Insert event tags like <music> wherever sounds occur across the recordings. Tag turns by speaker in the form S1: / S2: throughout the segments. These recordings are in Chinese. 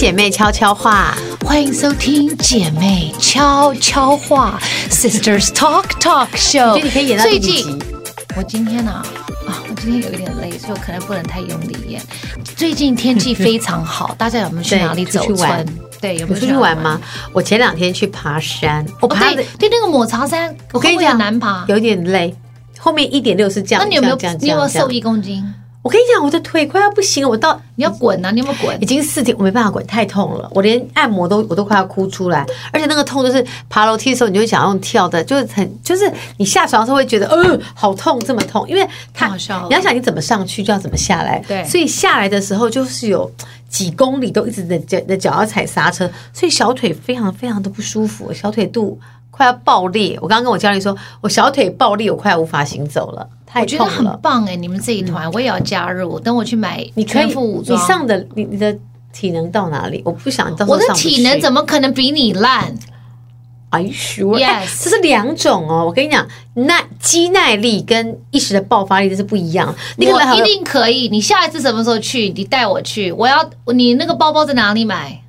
S1: 姐妹悄悄话，
S2: 欢迎收听姐妹悄悄话 Sisters Talk Talk Show。
S1: 你可以演到？
S2: 最近，我今天呢、啊，啊，我今天有一点累，所以我可能不能太用力演。最近天气非常好，<laughs> 大家有没有去哪里走春？对，有没有
S1: 出去玩吗？我前两天去爬山，我爬的、
S2: 哦、对，对那个抹茶山，
S1: 我跟你讲
S2: 难爬，
S1: 有点累。后面一点六是这样，
S2: 那你有没有你有没有瘦一公斤？
S1: 我跟你讲，我的腿快要不行了，我到
S2: 你要滚啊！你有没有滚？
S1: 已经四天，我没办法滚，太痛了，我连按摩都我都快要哭出来，而且那个痛就是爬楼梯的时候，你就会想用跳的，就是很就是你下床的时候会觉得，呃，好痛，这么痛，因为它你要想你怎么上去就要怎么下来，
S2: 对，
S1: 所以下来的时候就是有几公里都一直的脚的脚要踩刹车，所以小腿非常非常的不舒服，小腿肚快要爆裂。我刚刚跟我教练说，我小腿爆裂，我快要无法行走了。
S2: 我觉得很棒哎、欸，你们这一团、嗯、我也要加入。等我去买全副武装，
S1: 你上的你你的体能到哪里？我不想到
S2: 我的体能怎么可能比你烂
S1: ？Are you sure?
S2: Yes，、
S1: 欸、这是两种哦。我跟你讲，耐肌耐力跟一时的爆发力这是不一样。你
S2: 一定可以。你下一次什么时候去？你带我去。我要你那个包包在哪里买？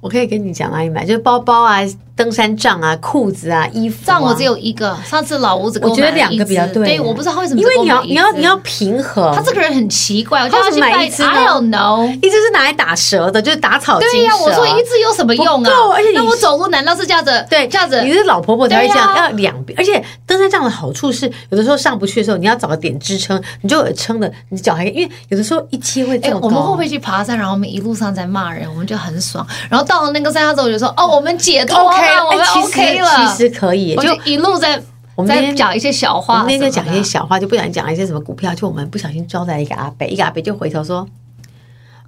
S1: 我可以跟你讲哪里买，就是包包啊。登山杖啊，裤子啊，衣服啊，
S2: 杖我只有一个。上次老吴子给我，
S1: 我觉得两个比较对。
S2: 对，我不知道他为什么，
S1: 因为你要你要你要平衡。
S2: 他这个人很奇怪，我叫他去买一只。I don't know，
S1: 一支是拿来打蛇的，就是打草惊蛇。
S2: 对呀、啊，我说一支有什么用啊？
S1: 而且
S2: 那我走路难道是这样子？
S1: 对，
S2: 这样子。
S1: 你是老婆婆才会这样，啊、要两边。而且登山杖的好处是，有的时候上不去的时候，你要找个点支撑，你就有撑的，你脚还。因为有的时候一切会这么高。
S2: 我们会不会去爬山？然后我们一路上在骂人，我们就很爽。然后到了那个山下之后，我就说：“哦，我们解脱我们 OK。”
S1: 其实可以，就
S2: 一路在我们在讲一些小话，
S1: 我们那天讲一些小话，就不想讲一些什么股票。就我们不小心招待一个阿北，一个阿北就回头说：“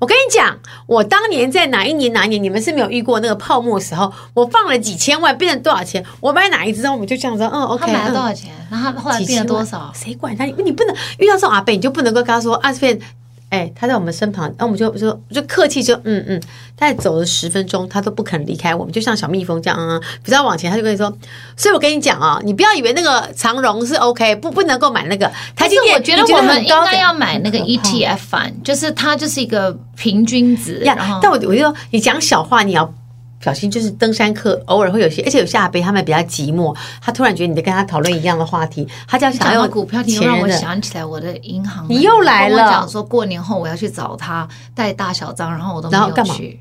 S1: 我跟你讲，我当年在哪一年哪一年，你们是没有遇过那个泡沫的时候，我放了几千万，变成多少钱？我买哪一支？我们就这样说，嗯，OK。他
S2: 买了多少钱？那、嗯、他后来变了多少？
S1: 谁管他？你不能遇到这种阿北，你就不能够跟他说啊，这边。”哎，他在我们身旁，那我们就说，就客气就嗯嗯。他走了十分钟，他都不肯离开我们，就像小蜜蜂这样嗯。不知道往前，他就跟你说。所以我跟你讲啊，你不要以为那个长荣是 OK，不不能够买那个。台积电，
S2: 我觉得我们应该要买那个 ETF 就是它就是一个平均值。
S1: 呀，但我我就说，你讲小话，你要。小心，就是登山客偶尔会有些，而且有些阿伯他们比较寂寞，他突然觉得你在跟他讨论一样的话题，他就要想要
S2: 股票，你让我想起来我的银行，
S1: 你又来了。
S2: 讲说过年后我要去找他带大小张，然后我都没有去，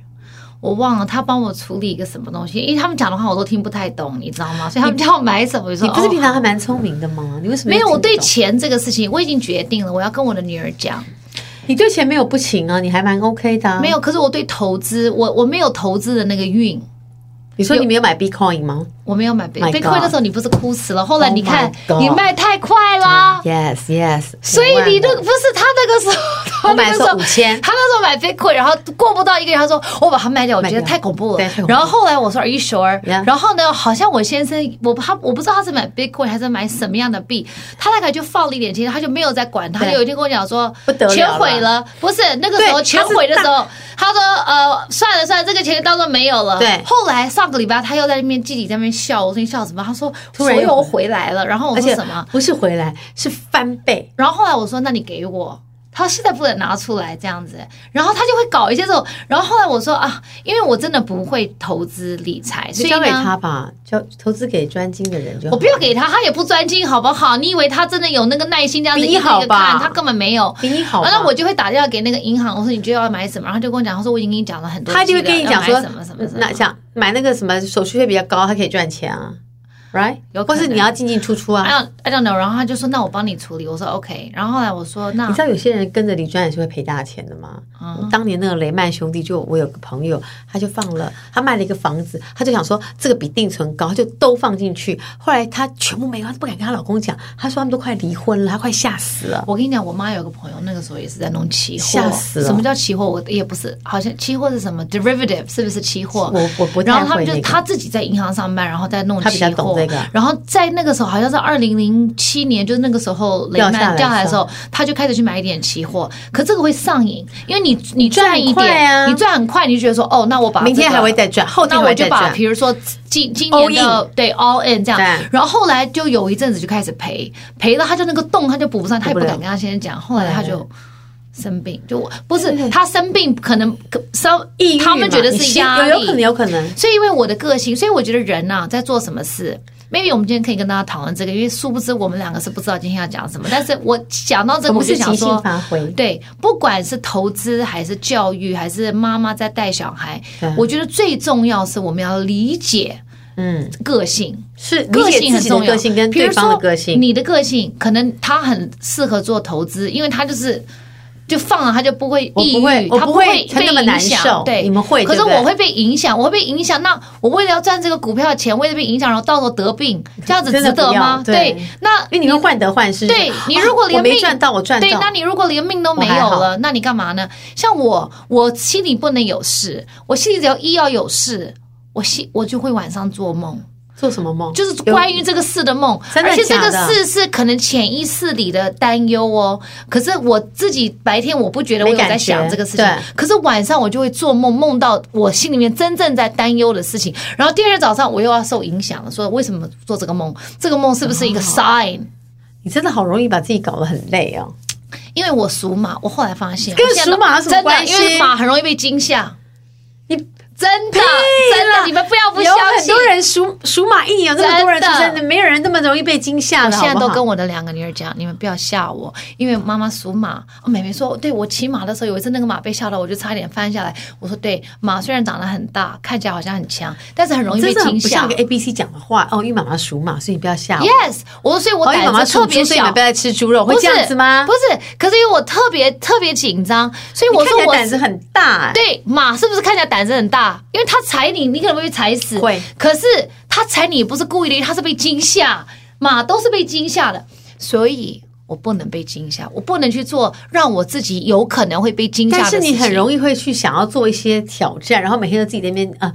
S2: 我忘了他帮我处理一个什么东西，因为他们讲的话我都听不太懂，你知道吗？所以他们叫我买什么，我说
S1: 你不是平常还蛮聪明的吗？你为什么
S2: 没有？我对钱这个事情我已经决定了，我要跟我的女儿讲。
S1: 你对钱没有不行啊，你还蛮 OK 的啊。
S2: 没有，可是我对投资，我我没有投资的那个运。
S1: 你说你没有买 Bitcoin 吗？
S2: 我没有买 Bitcoin，那时候你不是哭死了？后来你看你卖太快啦
S1: ，Yes Yes，
S2: 所以你那个不是他那个时候，他那个时候
S1: 五千，
S2: 他那时候买 Bitcoin，然后过不到一个月，他说我把它卖掉，我觉得太恐怖了。然后后来我说 Are you sure？然后呢，好像我先生我他我不知道他是买 Bitcoin 还是买什么样的币，他大概就放了一点钱，他就没有再管，他就有一天跟我讲说钱毁了，不是那个时候钱毁的时候，他说呃算了算了，这个钱当做没有了。对，后来上个礼拜他又在那边自己在那边笑，我说你笑什么？他说所有回来了，然后我说什么？
S1: 不是回来，是翻倍。
S2: 然后后来我说，那你给我。他现在不能拿出来这样子，然后他就会搞一些这种。然后后来我说啊，因为我真的不会投资理财，所以交给他吧，交投资给专精的人就好。我不要给他，他也不专精，好不好？你以为他真的有那个耐心这样子一个一个看？他根本没有。比你好。然后我就会打电话给那个银行，我说你觉得要买什么？然后他就跟我讲，他说我已经跟你讲了很多。他就会跟你讲说什么什么什么，那像买那个什么手续费比较高，他可以赚钱啊。Right，有或是你要进进出出啊？I don't, I don't know。然后他就说：“那我帮你处理。”我说：“OK。”然后后来我说：“那你知道有些人跟着李专也是会赔大钱的吗？”嗯，当年那个雷曼兄弟，就我有个朋友，他就放了，他卖了一个房子，他就想说这个比定存高，他就都放进去。后来他全部没有，他不敢跟他老公讲。他说他们都快离婚了，他快吓死了。我跟你讲，我妈有个朋友，那个时候也是在弄期货，吓死了。什么叫期货？我也不是，好像期货是什么 derivative？是不是期货？我我不太会。然后他们就他自己在银行上班，然后在弄期货，然后在在那个时候，好像是二零零七年，就是那个时候雷曼掉下来的时候，他就开始去买一点期货。可这个会上瘾，因为你你赚一点，啊、你赚很快，你就觉得说哦，那我把、这个、明天还会再赚，后天那我就把，比如说今今年的对 all in 这样，然后后来就有一阵子就开始赔，赔了他就那个洞他就补不上，他也不敢跟他先生讲。后来他就生病，就我不是他生病，可能稍
S1: 抑郁，
S2: 他们觉得是压力，
S1: 有有可能，有可能。
S2: 所以因为我的个性，所以我觉得人呐、啊，在做什么事，maybe 我们今天可以跟大家讨论这个，因为殊不知我们两个是不知道今天要讲什么。但是我讲到这个，我就想说，对，不管是投资还是教育，还是妈妈在带小孩，我觉得最重要是我们要理解，嗯，个性
S1: 是个性很重要，个性跟对方的个性，
S2: 你的个性可能他很适合做投资，因为他就是。就放了，他就不会抑郁，他不会被影响。对，
S1: 你们会。
S2: 可是我会被影响，我会被影响。那我为了要赚这个股票的钱，为了被影响，然后到时候得病，这样子值得吗？对，那
S1: 因为你会患得患失。
S2: 对，你如果连命
S1: 赚到，我赚到。
S2: 对，那你如果连命都没有了，那你干嘛呢？像我，我心里不能有事，我心里只要一要有事，我心我就会晚上做梦。
S1: 做什么梦？
S2: 就是关于这个事的梦，而且这个事是可能潜意识里的担忧哦。可是我自己白天我不觉得我有在想这个事情，可是晚上我就会做梦，梦到我心里面真正在担忧的事情。然后第二天早上我又要受影响了，说为什么做这个梦？这个梦是不是一个 sign？
S1: 你真的好容易把自己搞得很累哦。
S2: 因为我属马，我后来发现
S1: 跟属马有什么关系？
S2: 因为马很容易被惊吓。
S1: 你。
S2: 真的，真的，你们不要不相信。
S1: 有很多人属属马一年有那么多人出生的，没有人那么容易被惊吓的。
S2: 我现在都跟我的两个女儿讲，你们不要吓我，因为妈妈属马。哦，妹妹说，对，我骑马的时候有一次那个马被吓到，我就差点翻下来。我说，对，马虽然长得很大，看起来好像很强，但是很容易被惊吓。
S1: 不像个 A B C 讲的话哦，因为妈妈属马，所以你不要吓我。
S2: Yes，我说，所以我胆子特别小，
S1: 所以你们不要再吃猪肉，会这样子吗？
S2: 不是，可是因为我特别特别紧张，所以我说我
S1: 胆子很大。
S2: 对，马是不是看起来胆子很大？因为他踩。你你可能会被踩死，
S1: 会。
S2: 可是他踩你也不是故意的，他是被惊吓，马都是被惊吓的，所以我不能被惊吓，我不能去做让我自己有可能会被惊吓的事情。
S1: 但是你很容易会去想要做一些挑战，然后每天都自己在那边啊。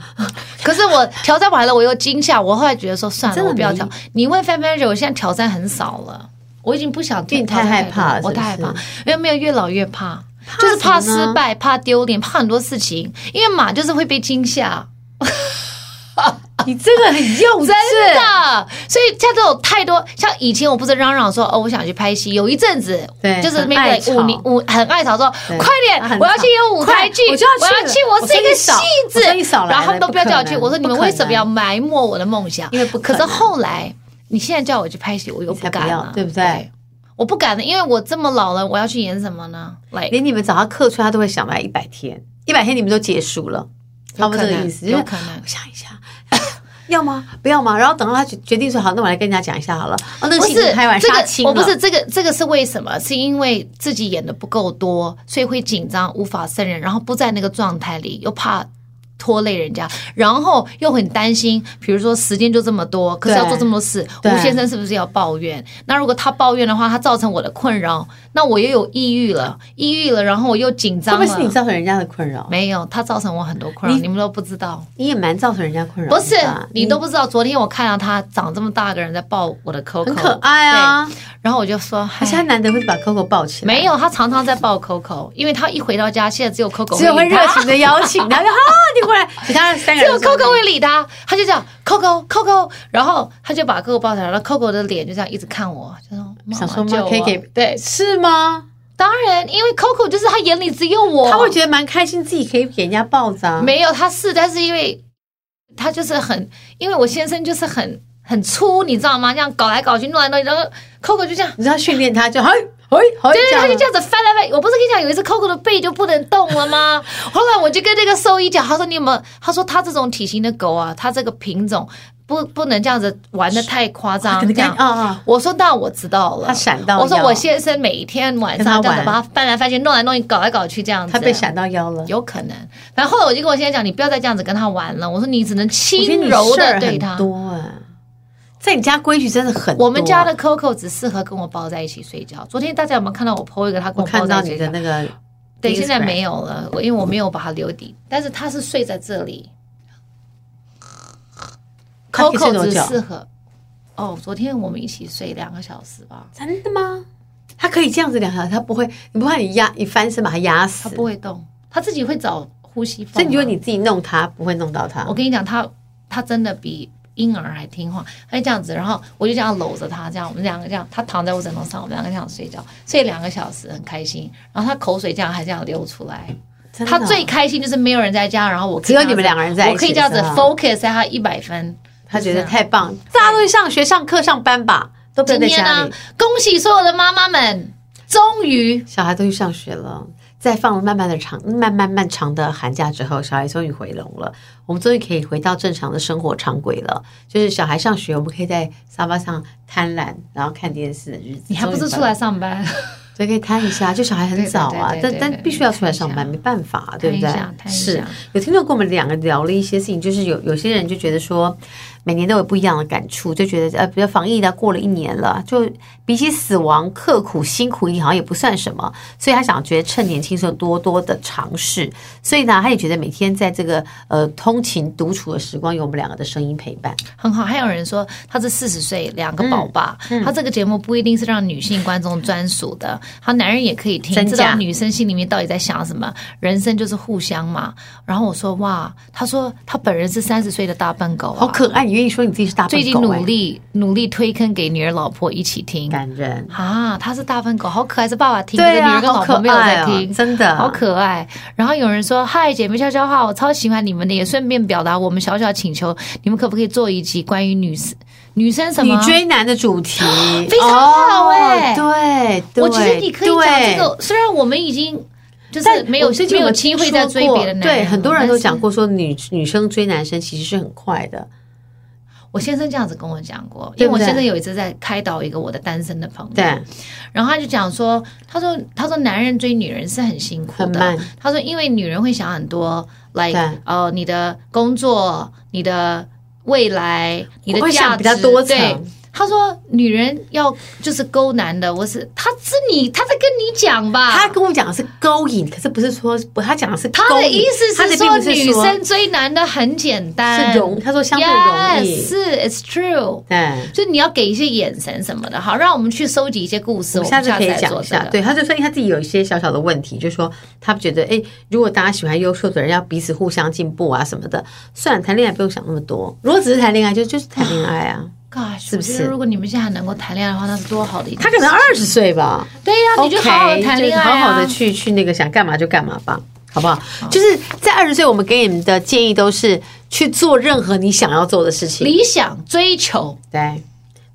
S2: 可是我挑战完了，我又惊吓，我后来觉得说算了，我不要挑。你问范范姐，我现在挑战很少了，我已经不想。
S1: 你太害怕，
S2: 我太害怕，因为没有越老越怕，就是怕失败，怕丢脸，怕很多事情。因为马就是会被惊吓。<laughs>
S1: 你这个很幼稚，
S2: 真的。所以像这种太多，像以前我不是嚷嚷说哦，我想去拍戏，有一阵子，对，就是那个五年五很爱吵说，快点，我要去演舞台剧，我要去，我是一个戏子，然后他们都不要叫我去。我说你们为什么要埋没我的梦想？因为不可。可是后来你现在叫我去拍戏，我又不敢了，
S1: 对不对？
S2: 我不敢了，因为我这么老了，我要去演什么呢？来，
S1: 连你们找他客串，他都会想来一百天，一百天你们都结束了。差不多这个意思，
S2: 有可能。
S1: 我想一下，<laughs> 要吗？不要吗？然后等到他决决定说好，那我来跟人家讲一下好了。哦，那个戏拍完杀青了。
S2: 我不是这个，这个是为什么？是因为自己演的不够多，所以会紧张，无法胜任，然后不在那个状态里，又怕。拖累人家，然后又很担心，比如说时间就这么多，可是要做这么多事，吴先生是不是要抱怨？那如果他抱怨的话，他造成我的困扰，那我又有抑郁了，抑郁了，然后我又紧张了。
S1: 会不会是你造成人家的困扰？
S2: 没有，他造成我很多困扰，你，你们都不知道。
S1: 你也蛮造成人家困扰。
S2: 不是，你，都不知道。昨天我看到他长这么大个人在抱我的 Coco，
S1: 很可爱啊。
S2: 然后我就说，而
S1: 且他难得会把 Coco 抱起来。
S2: 没有，他常常在抱 Coco，因为他一回到家，现在只有 Coco，
S1: 只有会热情的邀请 <laughs> 他，说啊，你过来，其他三。
S2: 只有 Coco 会理他，他就这样 Coco Coco，然后他就把 Coco 抱起来，然后 Coco 的脸就这样一直看我，就说
S1: 想说妈可以给
S2: 对
S1: 是吗？
S2: 当然，因为 Coco 就是他眼里只有我，
S1: 他会觉得蛮开心，自己可以给人家抱着。
S2: 没有，他是，但是因为他就是很，因为我先生就是很很粗，你知道吗？这样搞来搞去，弄来弄去，然后 Coco 就这样，
S1: 你知道训练他就嘿。哎，
S2: 对，他就这样子翻来翻。我不是跟你讲，有一次 Coco 的背就不能动了吗？<laughs> 后来我就跟那个兽医讲，他说你有没有？他说他这种体型的狗啊，他这个品种不不能这样子玩的太夸张。这样啊，我说那我知道了。
S1: 他闪到。
S2: 我说我先生每一天晚上这样子把它翻来翻去，弄来弄去，搞来搞去这样子。
S1: 他被闪到腰了，
S2: 有可能。然后后来我就跟我先生讲，你不要再这样子跟他玩了。我说你只能轻柔的对他。
S1: 多啊。在你家规矩真的很多。
S2: 我们家的 Coco 只适合跟我抱在一起睡觉。昨天大家有没有看到我 po 一个他跟我抱在一起的那个？对，现在没有了，我因为我没有把它留底。但是他是睡在这里。Coco 只适合。哦，昨天我们一起睡两个小时吧？
S1: 真的吗？他可以这样子两个小时，他不会？你不怕你压你翻身把他压死？
S2: 他不会动，他自己会找呼吸。
S1: 所以你觉得你自己弄他不会弄到他？
S2: 我跟你讲，他他真的比。婴儿还听话，他就这样子，然后我就这样搂着他，这样我们两个这样，他躺在我枕头上，我们两个这样睡觉，睡两个小时很开心，然后他口水这样还这样流出来，他最开心就是没有人在家，然后我
S1: 只有你们两个人在，
S2: 我可以这样子 focus 在他一百分，
S1: 他觉得太棒，大家都去上学、上课、上班吧，都不在家里。今天呢，
S2: 恭喜所有的妈妈们，终于
S1: 小孩都去上学了。在放了漫漫的长、漫漫漫长的寒假之后，小孩终于回笼了。我们终于可以回到正常的生活常轨了。就是小孩上学，我们可以在沙发上贪婪，然后看电视的日子。
S2: 你还不是出来上班？
S1: 所以可以摊一下，就小孩很早啊，但但必须要出来上班，没办法，对不对？是有听众跟我们两个聊了一些事情，就是有有些人就觉得说，每年都有不一样的感触，就觉得呃，比如防疫的过了一年了，就比起死亡刻苦辛苦，你好像也不算什么，所以他想觉得趁年轻时候多多的尝试，所以呢，他也觉得每天在这个呃通勤独处的时光，有我们两个的声音陪伴，
S2: 很好。还有人说他是四十岁两个宝爸，嗯嗯、他这个节目不一定是让女性观众专属的。他，男人也可以听，知道女生心里面到底在想什么。人生就是互相嘛。然后我说哇，他说他本人是三十岁的大笨狗，
S1: 好可爱。你愿意说你自己是大笨狗？
S2: 最近努力努力推坑给女儿老婆一起听，
S1: 感人
S2: 啊！他是大笨狗，好可爱，是爸爸听，对啊，女儿跟老婆没有在听，
S1: 真的
S2: 好可爱。然后有人说嗨，姐妹悄悄话，我超喜欢你们的，也顺便表达我们小小请求，你们可不可以做一集关于女生女生什么
S1: 女追男的主题？<gasps>
S2: 非常好哎，
S1: 对，
S2: 我觉得你可以讲这个。虽然我们已经就是没有没有机会再追别的男人，
S1: 对，很多人都讲过说女女生追男生其实是很快的。
S2: 我先生这样子跟我讲过，因为我先生有一次在开导一个我的单身的朋友，
S1: 对，
S2: 然后他就讲说，他说他说男人追女人是很辛苦的，他说因为女人会想很多，like 哦，你的工作、你的未来、你的价值，比较多对。他说：“女人要就是勾男的，我是他是你，他在跟你讲吧？
S1: 他跟我讲的是勾引，可是不是说不，他讲的是。
S2: 他的意思是说女生追男的很简单，
S1: 是容。他说相对容易，
S2: 是 it's true。
S1: 对，
S2: 就你要给一些眼神什么的，好，让我们去收集一些故事。我们下次可以讲一下。
S1: 对，他就说他自己有一些小小的问题，就是说他觉得，哎，如果大家喜欢优秀的人，要彼此互相进步啊什么的。算了，谈恋爱不用想那么多。如果只是谈恋爱，就就是谈恋爱啊。”
S2: God, 是不是？如果你们现在还能够谈恋爱的话，那是多好的一。
S1: 他可能二十岁吧。
S2: 对呀、啊，okay, 你就好好谈恋爱、啊、
S1: 好好的去去那个想干嘛就干嘛吧，好不好？好，就是在二十岁，我们给你们的建议都是去做任何你想要做的事情，
S2: 理想追求，
S1: 对。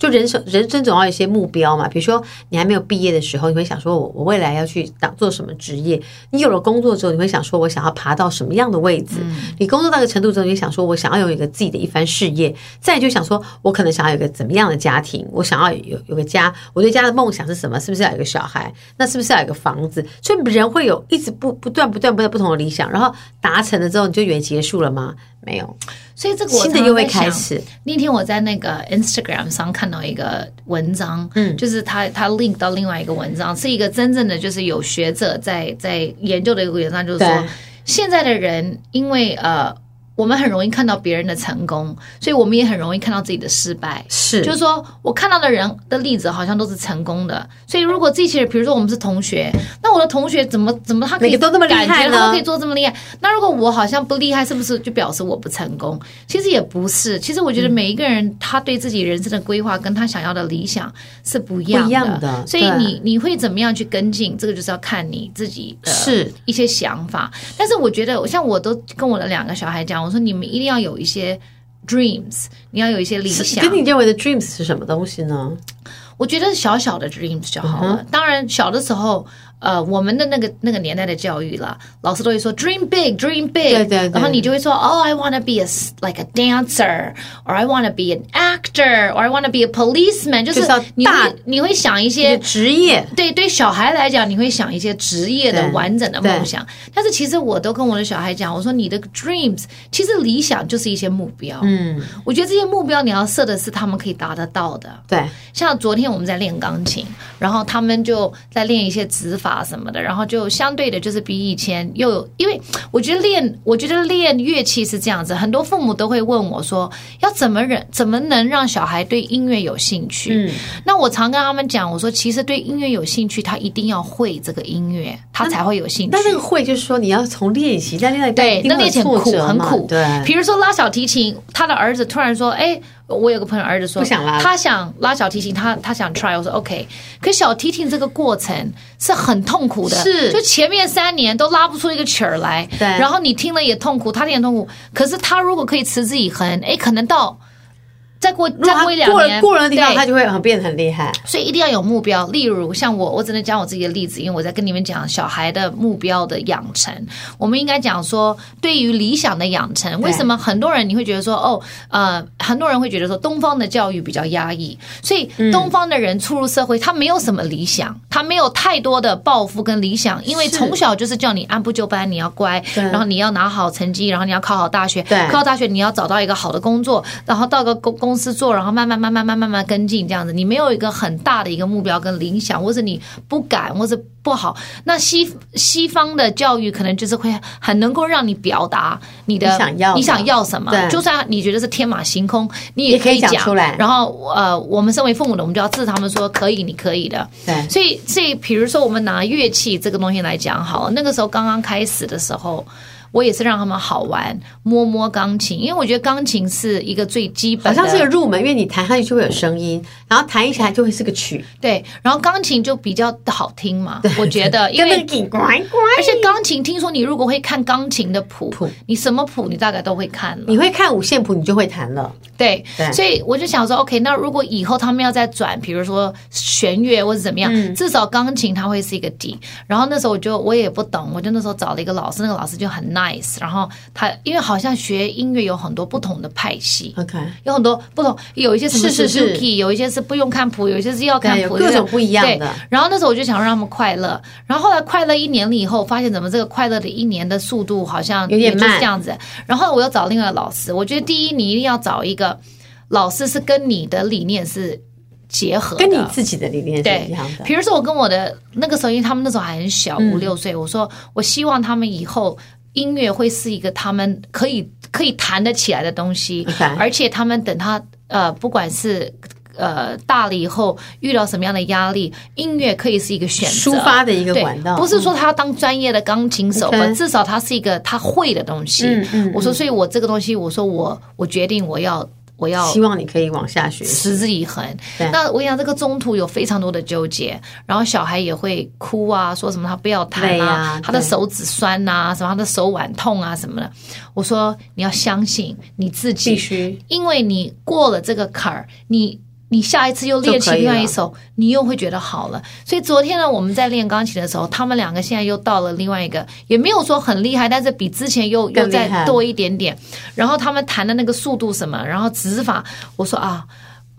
S1: 就人生人生总要有一些目标嘛，比如说你还没有毕业的时候，你会想说我我未来要去当做什么职业？你有了工作之后，你会想说我想要爬到什么样的位置？嗯、你工作到一个程度之后，你想说我想要有一个自己的一番事业。再就想说我可能想要有一个怎么样的家庭？我想要有有个家，我对家的梦想是什么？是不是要有一个小孩？那是不是要有一个房子？所以人会有一直不不断不断不断不同的理想，然后达成了之后，你就以为结束了吗？没有。
S2: 所以这个我
S1: 新的又会开始。
S2: 那天我在那个 Instagram 上看到一个文章，嗯，就是他他 link 到另外一个文章，是一个真正的就是有学者在在研究的一个文章，就是说现在的人因为呃。我们很容易看到别人的成功，所以我们也很容易看到自己的失败。
S1: 是，
S2: 就是说我看到的人的例子好像都是成功的，所以如果这些人，比如说我们是同学，那我的同学怎么怎么他可以都那么厉害，他都可以做这么厉害？那如果我好像不厉害，是不是就表示我不成功？其实也不是。其实我觉得每一个人他对自己人生的规划跟他想要的理想是不一样的。
S1: 一样的。
S2: 所以你你会怎么样去跟进？这个就是要看你自己的是一些想法。但是我觉得，像我都跟我的两个小孩讲，我说你们一定要有一些 dreams，你要有一些理想。
S1: 跟你认为的 dreams 是什么东西呢？
S2: 我觉得小小的 dreams 就好了。当然，小的时候。呃，我们的那个那个年代的教育啦，老师都会说 dream big，dream big，对对对，然后你就会说，oh I want to be a like a dancer，or I want to be an actor，or I want to be a policeman，就是你会你会想一些
S1: 职业，
S2: 对对，小孩来讲，你会想一些职业的完整的梦想。但是其实我都跟我的小孩讲，我说你的 dreams 其实理想就是一些目标。嗯，我觉得这些目标你要设的是他们可以达得到的。
S1: 对，
S2: 像昨天我们在练钢琴，然后他们就在练一些指法。法什么的，然后就相对的，就是比以前又有，因为我觉得练，我觉得练乐器是这样子，很多父母都会问我说，要怎么忍，怎么能让小孩对音乐有兴趣？嗯，那我常跟他们讲，我说其实对音乐有兴趣，他一定要会这个音乐，他才会有兴趣。
S1: 那那个会就是说你要从练习，在练
S2: 对，那练习很苦，很苦。
S1: 对，
S2: 比如说拉小提琴，他的儿子突然说，哎。我有个朋友儿子说，
S1: 想
S2: 他想拉小提琴，他他想 try。我说 OK，可小提琴这个过程是很痛苦的，
S1: 是
S2: 就前面三年都拉不出一个曲儿来，
S1: 对，
S2: 然后你听了也痛苦，他听也痛苦。可是他如果可以持之以恒，哎，可能到。再过再过一两年，
S1: 过了地方，他就会很变得很厉害。
S2: 所以一定要有目标。例如像我，我只能讲我自己的例子，因为我在跟你们讲小孩的目标的养成。我们应该讲说，对于理想的养成，为什么很多人你会觉得说，哦，呃，很多人会觉得说，东方的教育比较压抑，所以东方的人出入社会，他没有什么理想，他没有太多的抱负跟理想，因为从小就是叫你按部就班，你要乖，然后你要拿好成绩，然后你要考好大学，考好大学你要找到一个好的工作，然后到个公公。公司做，然后慢慢慢慢慢慢慢跟进这样子，你没有一个很大的一个目标跟理想，或者你不敢，或者不好。那西西方的教育可能就是会很能够让你表达你的，
S1: 你想要
S2: 你想要什么，就算你觉得是天马行空，你也可以讲
S1: 出来。
S2: 然后呃，我们身为父母的，我们就要支持他们说可以，你可以的。
S1: 对，
S2: 所以所以比如说我们拿乐器这个东西来讲好了，那个时候刚刚开始的时候。我也是让他们好玩，摸摸钢琴，因为我觉得钢琴是一个最基本的，
S1: 好像是个入门，因为你弹上去就会有声音，然后弹起来就会是个曲。
S2: 对，然后钢琴就比较好听嘛，我觉得，因为而且钢琴听说你如果会看钢琴的谱，谱你什么谱你大概都会看了，
S1: 你会看五线谱你就会弹了。
S2: 对，对，所以我就想说，OK，那如果以后他们要再转，比如说弦乐或者怎么样，嗯、至少钢琴它会是一个底。然后那时候我就我也不懂，我就那时候找了一个老师，那个老师就很 nice。然后他因为好像学音乐有很多不同的派系
S1: ，OK，
S2: 有很多不同，有一些什么是 Suzuki，有一些是不用看谱，有一些是要看谱，
S1: 各种不一样的。
S2: 然后那时候我就想让他们快乐。然后后来快乐一年了以后，发现怎么这个快乐的一年的速度好像有点慢，这样子。然后我又找另外老师，我觉得第一你一定要找一个。老师是跟你的理念是结合的，
S1: 跟你自己的理念是一样的。
S2: 比如说，我跟我的那个时候，因为他们那时候还很小，五六岁，我说我希望他们以后音乐会是一个他们可以可以弹得起来的东西，而且他们等他呃，不管是呃大了以后遇到什么样的压力，音乐可以是一个选择。
S1: 抒发的一个管道，
S2: 不是说他要当专业的钢琴手，至少他是一个他会的东西。嗯嗯，我说，所以我这个东西，我说我我决定我要。我要
S1: 希望你可以往下学，
S2: 持之以恒。那我想这个中途有非常多的纠结，然后小孩也会哭啊，说什么他不要弹啊，他的手指酸呐，什么他的手腕痛啊什么的。我说你要相信你自己，
S1: 必须，
S2: 因为你过了这个坎儿，你。你下一次又练起另外一首，你又会觉得好了。所以昨天呢，我们在练钢琴的时候，他们两个现在又到了另外一个，也没有说很厉害，但是比之前又又再多一点点。然后他们弹的那个速度什么，然后指法，我说啊。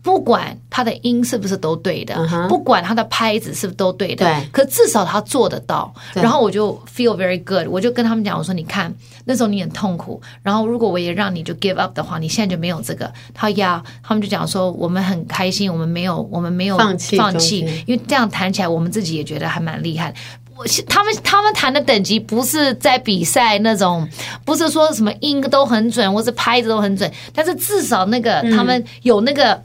S2: 不管他的音是不是都对的，uh-huh. 不管他的拍子是不是都对的，对，可至少他做得到。然后我就 feel very good，我就跟他们讲，我说你看那时候你很痛苦，然后如果我也让你就 give up 的话，你现在就没有这个。他呀，他们就讲说我们很开心，我们没有我们没有放弃放弃，因为这样谈起来我们自己也觉得还蛮厉害。我他们他们谈的等级不是在比赛那种，不是说什么音都很准，或是拍子都很准，但是至少那个、嗯、他们有那个。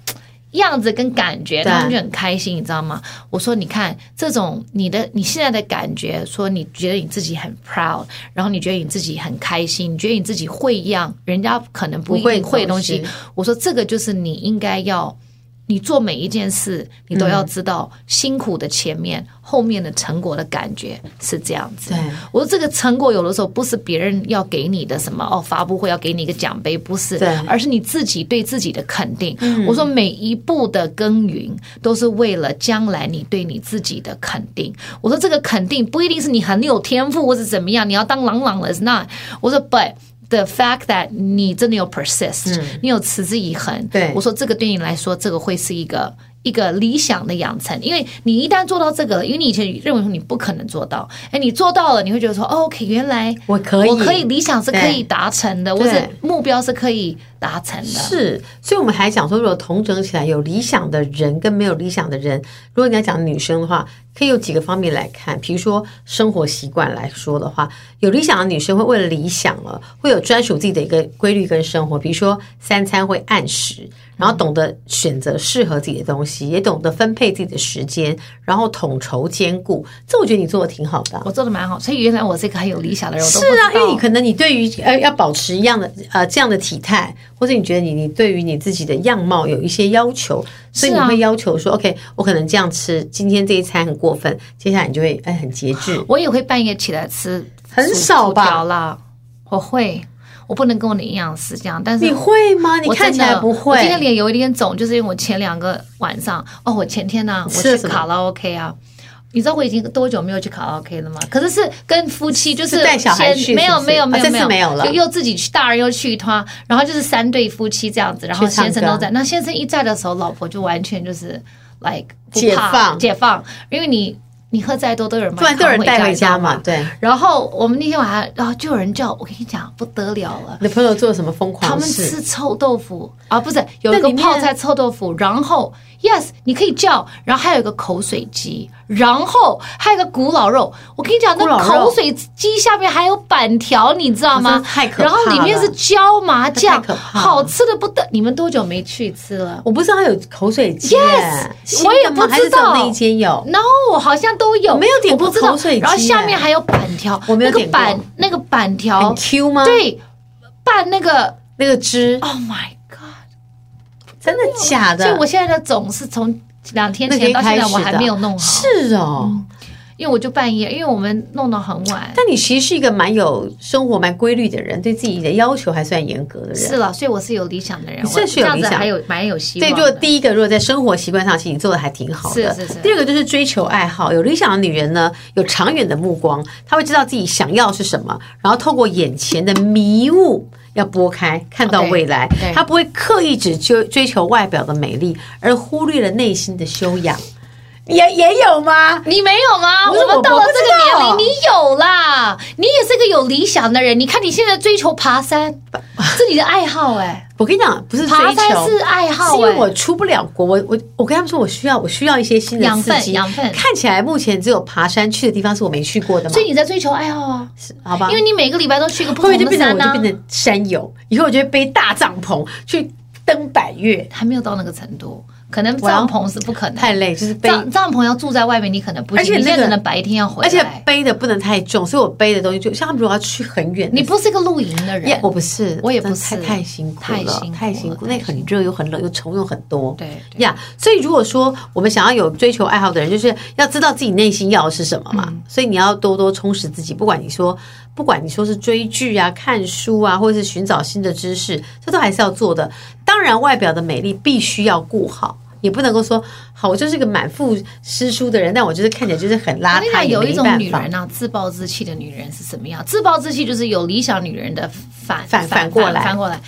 S2: 样子跟感觉，他们就很开心，你知道吗？我说，你看这种你的你现在的感觉，说你觉得你自己很 proud，然后你觉得你自己很开心，你觉得你自己会一样，人家可能不一定会的东西。我说，这个就是你应该要。你做每一件事，你都要知道辛苦的前面、嗯、后面的成果的感觉是这样子。我说这个成果有的时候不是别人要给你的什么哦，发布会要给你一个奖杯，不是，而是你自己对自己的肯定。嗯、我说每一步的耕耘都是为了将来你对你自己的肯定。我说这个肯定不一定是你很有天赋或者怎么样，你要当朗朗了那。我说 but。The fact that 你真的有 persist，、嗯、你有持之以恒。
S1: 对，
S2: 我说这个对你来说，这个会是一个一个理想的养成，因为你一旦做到这个，因为你以前认为说你不可能做到，哎，你做到了，你会觉得说，哦，OK，原来我可以，我可以理想是可以达成的，我是目标是可以达成了。
S1: 是，所以我们还讲说，如果统整起来，有理想的人跟没有理想的人，如果你要讲女生的话，可以有几个方面来看。比如说生活习惯来说的话，有理想的女生会为了理想了，会有专属自己的一个规律跟生活，比如说三餐会按时。然后懂得选择适合自己的东西，也懂得分配自己的时间，然后统筹兼顾，这我觉得你做的挺好的。
S2: 我做的蛮好，所以原来我是一个很有理想的人。
S1: 是啊，因为你可能你对于呃要保持一样的呃这样的体态，或者你觉得你你对于你自己的样貌有一些要求，所以你会要求说、啊、OK，我可能这样吃，今天这一餐很过分，接下来你就会哎很节制。<gasps>
S2: 我也会半夜起来吃，
S1: 很少吧？
S2: 我会。我不能跟我的营养师这样，但是
S1: 你会吗？你看起来不会。
S2: 我今天脸有一点肿，就是因为我前两个晚上哦，我前天呢、啊，我去卡拉 OK 啊，你知道我已经多久没有去卡拉 OK 了吗？可是是跟夫妻，就是
S1: 带小孩去，
S2: 没有没有没有没有、啊、
S1: 没有了，
S2: 就又自己去，大人又去一趟，然后就是三对夫妻这样子，然后先生都在。那先生一在的时候，老婆就完全就是 like
S1: 解放
S2: 解放，因为你。你喝再多都有人，
S1: 不然都有人带回家嘛。对。
S2: 然后我们那天晚上，然后就有人叫我跟你讲不得了了。
S1: 你朋友做了什么疯狂事？
S2: 他们吃臭豆腐啊，不是有一个泡菜臭豆腐，然后 yes 你可以叫，然后还有一个口水鸡。然后还有个古老肉，我跟你讲，那口水鸡下面还有板条，你知道吗？
S1: 太可怕了。
S2: 然后里面是椒麻酱，好吃的不得。你们多久没去吃了？
S1: 我不知道它有口水鸡。
S2: Yes，我也不知道。
S1: 那一间有
S2: ？No，我好像都有。
S1: 我没有点过口水鸡。
S2: 然后下面还有板条，
S1: 我没有点。
S2: 那个板那个板条
S1: 很 Q 吗？
S2: 对，拌那个
S1: 那个汁。
S2: Oh my god！
S1: 真的假的？
S2: 所以我现在的总是从。两天前到现在我还没有弄好，
S1: 是哦、嗯，
S2: 因为我就半夜，因为我们弄到很晚。
S1: 但你其实是一个蛮有生活、蛮规律的人，对自己的要求还算严格的人。
S2: 是了，所以我是有理想的人，
S1: 是是有理想，
S2: 还有蛮有希望。
S1: 对，就第一个，如果在生活习惯上，其实你做的还挺好的。
S2: 是是是。
S1: 第二个就是追求爱好，有理想的女人呢，有长远的目光，她会知道自己想要是什么，然后透过眼前的迷雾。要拨开，看到未来。他不会刻意只追追求外表的美丽，而忽略了内心的修养。也也有吗？
S2: 你没有吗？我们到了这个年龄，你有啦。你也是个有理想的人。你看你现在追求爬山，是你的爱好哎、欸。
S1: 我跟你讲，不是
S2: 爬山是爱好、欸，
S1: 是因为我出不了国。我我我跟他们说，我需要我需要一些新的刺激
S2: 养分。养分
S1: 看起来目前只有爬山去的地方是我没去过的嘛。
S2: 所以你在追求爱好啊？
S1: 是好吧？
S2: 因为你每个礼拜都去个不同的山、啊、会不会就变成我就变成山友？以后我就会背大帐篷去登百岳，还没有到那个程度。可能帐篷是不可能，
S1: 太累，就是背
S2: 帐帐篷要住在外面，你可能不行。而且那个、你现在可能白天要回来，
S1: 而且背的不能太重，所以我背的东西就像他们如果要去很远，
S2: 你不是一个露营的人，
S1: 我不是，
S2: 我也不是，
S1: 太太辛苦了，
S2: 太辛苦，
S1: 太辛苦，那很热又很冷又虫又很多，
S2: 对
S1: 呀。Yeah, 所以如果说我们想要有追求爱好的人，就是要知道自己内心要的是什么嘛。嗯、所以你要多多充实自己，不管你说，不管你说是追剧啊、看书啊，或者是寻找新的知识，这都还是要做的。当然，外表的美丽必须要顾好。也不能够说好，我就是个满腹诗书的人，但我就是看起来就是很邋遢。
S2: 有一种女人啊，自暴自弃的女人是什么样？自暴自弃就是有理想女人的反
S1: 反反过来，
S2: 反过来。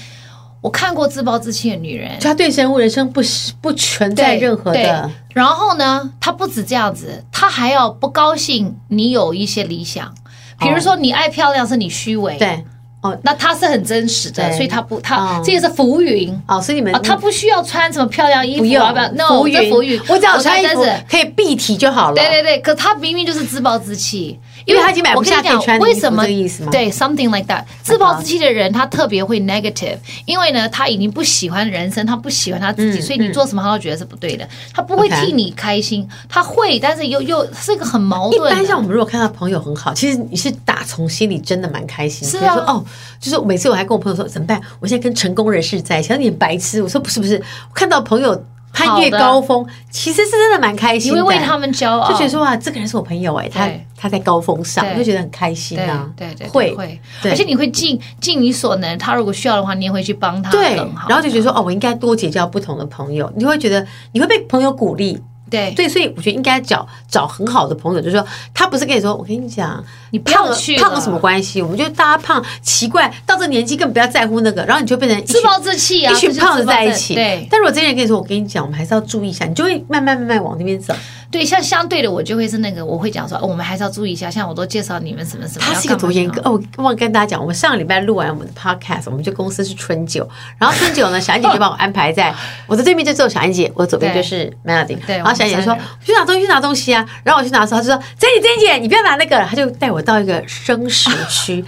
S2: 我看过自暴自弃的女人，
S1: 她对生活人生不不存在任何的。
S2: 然后呢，她不止这样子，她还要不高兴你有一些理想，比如说你爱漂亮是你虚伪。
S1: 对。
S2: 哦，那他是很真实的，所以他不，他、哦、这个是浮云
S1: 哦，所以你们、
S2: 哦、他不需要穿什么漂亮衣服，
S1: 不要，
S2: 不要，no, 浮云，浮云，
S1: 我只要穿衣服可以蔽体就好了。
S2: 对对对，可他明明就是自暴自弃。
S1: 因为他已经买不下可以穿的衣服，这意思吗？
S2: 对，something like that。自暴自弃的人，他特别会 negative，因为呢，他已经不喜欢人生，他不喜欢他自己，嗯、所以你做什么他都觉得是不对的。他不会替你开心，嗯、他会，但是又又是一个很矛盾。
S1: 一般像我们如果看到朋友很好，其实你是打从心里真的蛮开心。是啊，说哦，就是每次我还跟我朋友说怎么办？我现在跟成功人士在一起，他有点白痴。我说不是不是，我看到朋友。攀越高峰，其实是真的蛮开心的，
S2: 你会为他们骄傲，
S1: 就觉得说哇，这个人是我朋友哎，他他在高峰上，就觉得很开心啊。
S2: 对对，
S1: 会。
S2: 会，而且你会尽尽你所能，他如果需要的话，你也会去帮他。
S1: 对，然后就觉得说哦，我应该多结交不同的朋友，你会觉得你会被朋友鼓励。
S2: 对
S1: 对，所以我觉得应该找找很好的朋友，就是说他不是跟你说，我跟你讲，
S2: 你胖了去
S1: 胖有什么关系？我们就大家胖奇怪，到这个年纪更不要在乎那个，然后你就变成
S2: 自暴自弃啊，
S1: 一群胖子在一起。
S2: 对，
S1: 但如果这些人跟你说，我跟你讲，我们还是要注意一下，你就会慢慢慢慢往那边走。
S2: 对，像相对的，我就会是那个，我会讲说，哦，我们还是要注意一下。像我都介绍你们什么什么。
S1: 他是一个多严格哦！我忘跟大家讲，我们上个礼拜录完我们的 podcast，我们就公司是春酒，然后春酒呢，小安姐就把我安排在 <laughs> 我的对面就只有小安姐，我左边就是 Melody。
S2: 对，
S1: 然后小安姐说：“去拿东西，去拿东西啊！”然后我去拿的时候，她就说：“珍姐，珍姐，你不要拿那个。”她就带我到一个生食区。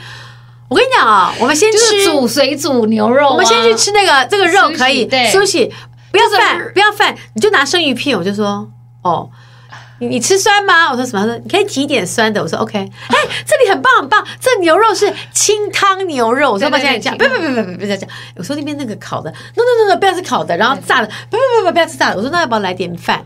S1: 我跟你讲啊，我们先吃
S2: 煮水煮牛肉，
S1: 我们先去吃那个这个肉可以，对，休息，不要饭，不要饭，你就拿生鱼片。我就说：“哦。”你你吃酸吗？我说什么？他说你可以提一点酸的。我说 OK。哎，这里很棒很棒，这牛肉是清汤牛肉。我说不要这样讲，不不不不不不这样讲。我说那边那个烤的，no no no no，不要吃烤的，然后炸的，不不不不不要吃炸的。我说那要不要来点饭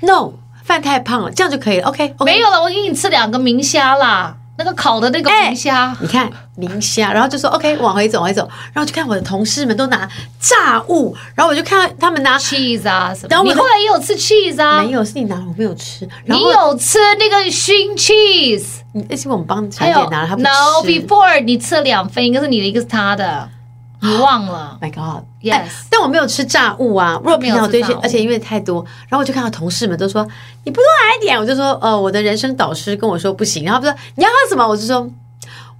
S1: ？No，饭太胖了，这样就可以了。OK，, okay
S2: 没有了，我给你吃两个明虾啦。那个烤的那个明虾、欸，
S1: 你看明虾，然后就说 OK，往回走，往回走，然后就看我的同事们都拿炸物，然后我就看到他们拿
S2: cheese 啊什么。然后你后来也有吃 cheese 啊？
S1: 没有，是你拿，我没有吃。
S2: 你有吃那个熏 cheese？
S1: 那是我们帮小姐拿了，他不吃。
S2: No before 你吃了两份，一个是你的，一个是他的。你忘了
S1: ？My God，Yes，、
S2: 欸、
S1: 但我没有吃炸物啊。如果平常堆些，而且因为太多，然后我就看到同事们都说你不多来一点，我就说呃，我的人生导师跟我说不行。然后他说你要喝什么？我就说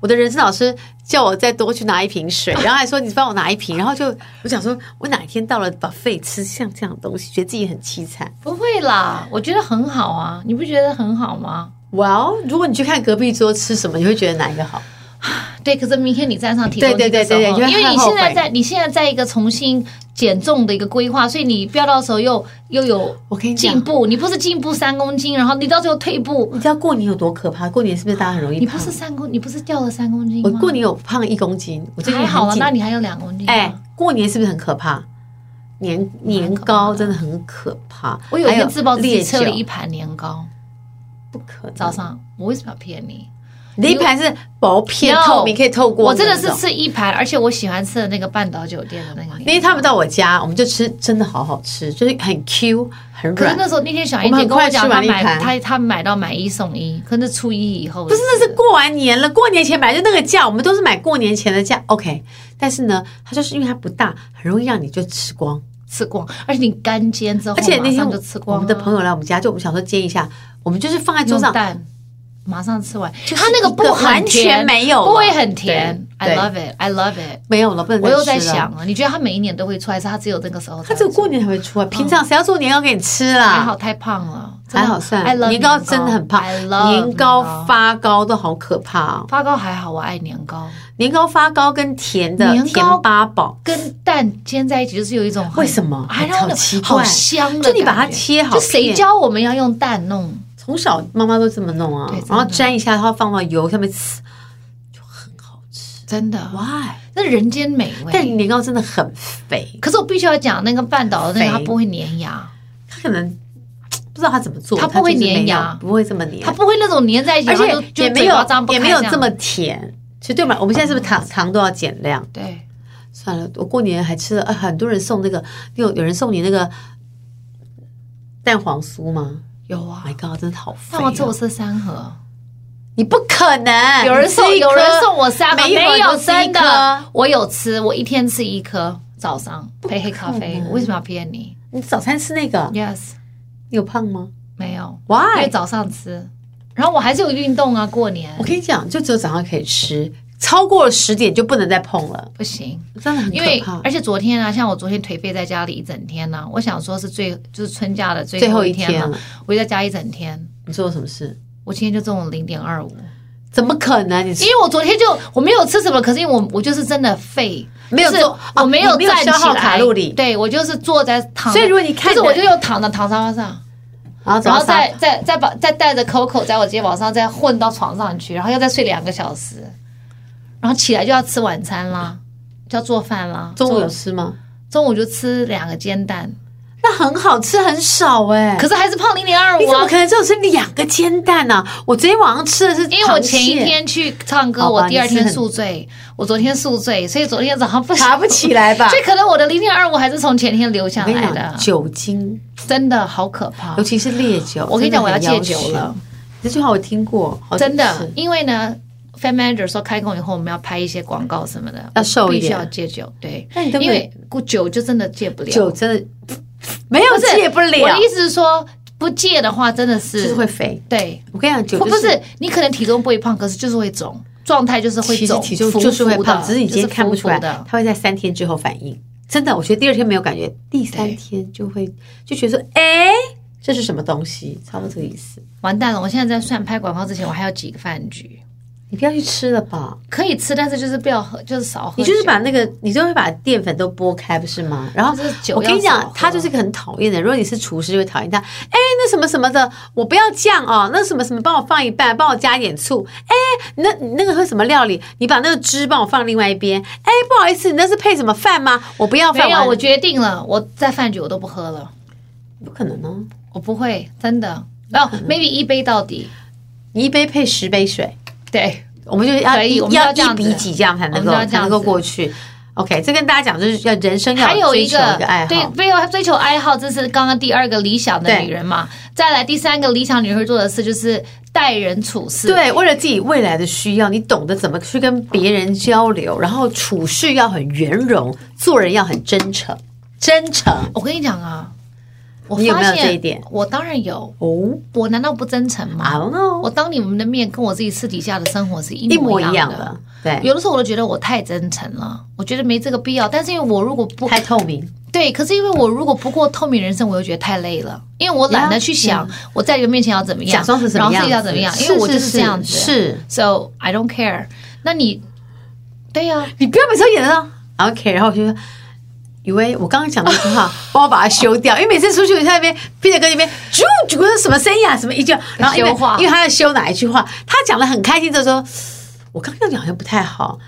S1: 我的人生导师叫我再多去拿一瓶水，<laughs> 然后还说你帮我拿一瓶。然后就我想说，我哪一天到了 buffet 吃像这样的东西，觉得自己很凄惨。
S2: 不会啦，我觉得很好啊，你不觉得很好吗
S1: ？Well，如果你去看隔壁桌吃什么，你会觉得哪一个好？
S2: 对，可是明天你站上体重机的时候，因为你现在在，你现在在一个重新减重的一个规划，所以你不要到时候又又有我跟你进步，你不是进步三公斤，然后你到最后退步。
S1: 你知道过年有多可怕？过年是不是大家很容易？
S2: 你不是三公，你不是掉了三公斤
S1: 吗？我过年有胖一公斤，我最近
S2: 还好啊，那你还有两公斤。
S1: 哎，过年是不是很可怕？年年糕真的很可怕。
S2: 我有一天自暴自弃吃了一盘年糕，
S1: 不可能。
S2: 早上我为什么要骗你？
S1: 你一盘是薄片透明，可以透过。
S2: 我真的是吃一盘，而且我喜欢吃的那个半岛酒店的那个。
S1: 因为他们到我家，我们就吃，真的好好吃，就是很 Q 很软。
S2: 可是那时候那天小燕姐跟我讲，他买他他买到买一送一，可是初一以后
S1: 不是，那是过完年了，过年前买就那个价，我们都是买过年前的价。OK，但是呢，它就是因为它不大，很容易让你就吃光
S2: 吃光，而且你干煎之后，
S1: 而且那天
S2: 就吃光。
S1: 我们的朋友来我们家，就我们想说煎一下，我们就是放在桌上。
S2: 马上吃完，它那个不完全没有，不会很甜。I love it, I love it。
S1: 没有了，不能。
S2: 我又在想了，你觉得它每一年都会出来，是它只有这个时候？
S1: 它只有过年才会出来，平常谁要做年糕给你吃啊？
S2: 还好太胖了，
S1: 还好算。年糕真的很胖，年糕发糕都好可怕。
S2: 发糕还好，我爱年糕。
S1: 年糕发糕跟甜的甜八宝
S2: 跟蛋煎在一起，就是有一种
S1: 为什么？好奇怪，
S2: 好香的。
S1: 就你把它切好，
S2: 就谁教我们要用蛋弄？
S1: 从小妈妈都这么弄啊，然后沾一下，然后放到油上面吃，就很好吃。
S2: 真的
S1: ，Why？
S2: 那人间美味。
S1: 但年糕真的很肥。
S2: 可是我必须要讲，那个半岛的那个它不会粘牙，
S1: 它可能 <tsk> 不知道它怎么做，
S2: 它不会粘牙，
S1: 不会这么粘，
S2: 它不会那种粘在一起，
S1: 而且也没有也没有这么甜。其实对嘛，我们现在是不是糖糖都要减量？
S2: 对，
S1: 算了，我过年还吃了，很多人送那个，有有人送你那个蛋黄酥吗？
S2: 有啊
S1: ，My God，真的好肥！
S2: 那我做我吃三盒，
S1: 你不可能。
S2: 有人送，有人送我三盒，没有真的。我有吃，我一天吃一颗，早上配黑咖啡。我为什么要骗你？
S1: 你早餐吃那个
S2: ？Yes。
S1: 你有胖吗？
S2: 没有。
S1: Why？
S2: 因为早上吃，然后我还是有运动啊。过年，
S1: 我跟你讲，就只有早上可以吃。超过了十点就不能再碰了，
S2: 不行，
S1: 真的很。因为
S2: 而且昨天啊，像我昨天颓废在家里一整天呢、啊，我想说是最就是春假的最后一天了，天我就在家一整天。
S1: 你做了什么事？
S2: 我今天就重了零点二五，
S1: 怎么可能？你
S2: 因为我昨天就我没有吃什么，可是因为我我就是真的废，没有做，我没有站起来，
S1: 消耗卡路里。
S2: 对，我就是坐在躺，
S1: 所以如果你看，
S2: 就是我就又躺在躺沙发上，然后然后再再再把再带着 Coco 在我肩膀上再混到床上去，然后又再睡两个小时。然后起来就要吃晚餐啦，就要做饭啦。
S1: 中午有吃吗？
S2: 中午就吃两个煎蛋，
S1: 那很好吃，很少哎、欸，
S2: 可是还是胖零点二五
S1: 怎么可能只有吃两个煎蛋呢、啊？我昨天晚上吃的是，
S2: 因为我前一天去唱歌，我第二天宿醉，我昨天宿醉，所以昨天早上不 <laughs>
S1: 爬不起来吧？
S2: 所以可能我的零点二五还是从前天留下来的。
S1: 酒精
S2: 真的好可怕，
S1: 尤其是烈酒。
S2: 我跟你讲，我要戒酒了。
S1: 这句话我听过，
S2: 真的，因为呢，Fan Manager 说开工以后我们要拍一些广告什么的，
S1: 要瘦一点，
S2: 必须要戒酒。对，
S1: 那你都
S2: 因为酒就真的戒不了，
S1: 酒真的。没有戒不了。
S2: 我的意思是说，不戒的话，真的是
S1: 就是会肥。
S2: 对，
S1: 我跟你讲，酒
S2: 不是你可能体重不会胖，可是就是会肿，状态就是会肿，
S1: 体重就是会胖，只是你今天看不出来
S2: 的。
S1: 它会在三天之后反应。真的，我觉得第二天没有感觉，第三天就会就觉得说，哎，这是什么东西？差不多这个意思。
S2: 完蛋了！我现在在算拍广告之前，我还有几个饭局。
S1: 你不要去吃了吧，
S2: 可以吃，但是就是不要喝，就是少喝。
S1: 你就是把那个，你就会把淀粉都剥开，不是吗？然后我跟你讲，他就是个很讨厌的。如果你是厨师，就会讨厌他。哎，那什么什么的，我不要酱哦。那什么什么，帮我放一半，帮我加一点醋。哎，那那个喝什么料理？你把那个汁帮我放另外一边。哎，不好意思，你那是配什么饭吗？我不要饭。
S2: 没有，我决定了，我在饭局我都不喝了。
S1: 不可能哦，
S2: 我不会，真的。然后 maybe 一杯到底，
S1: 你一杯配十杯水。
S2: 对，
S1: 我们就要要一比几这样才能够才能够过去。OK，这跟大家讲就是要人生要追求一个爱好，
S2: 对，没有追求爱好，这是刚刚第二个理想的女人嘛。再来第三个理想女人会做的事就是待人处事，
S1: 对，为了自己未来的需要，你懂得怎么去跟别人交流，然后处事要很圆融，做人要很真诚，真诚。
S2: 我跟你讲啊。
S1: 你有没有这一点？
S2: 我当然有
S1: 哦，
S2: 我难道不真诚吗
S1: ？I don't know。
S2: 我当你们的面，跟我自己私底下的生活是一模一样的。
S1: 对，
S2: 有的时候我都觉得我太真诚了，我觉得没这个必要。但是因为我如果不
S1: 太透明，
S2: 对，可是因为我如果不过透明人生，我又觉得太累了，因为我懒得去想我在人面前要怎么样，
S1: 假装是什么样，
S2: 然后自己要怎么样，因为我就是这样子。
S1: 是
S2: ，So I don't care。那你，对呀，
S1: 你不要每次演到 OK，然后我就说。以为我刚刚讲那句话，<laughs> 帮我把它修掉，因为每次出去我在那边，Peter 哥那边，啾啾，什么声音啊，什么一句，<laughs> 然后因为因为他在修哪一句话，他讲的很开心，就说，我刚刚讲好像不太好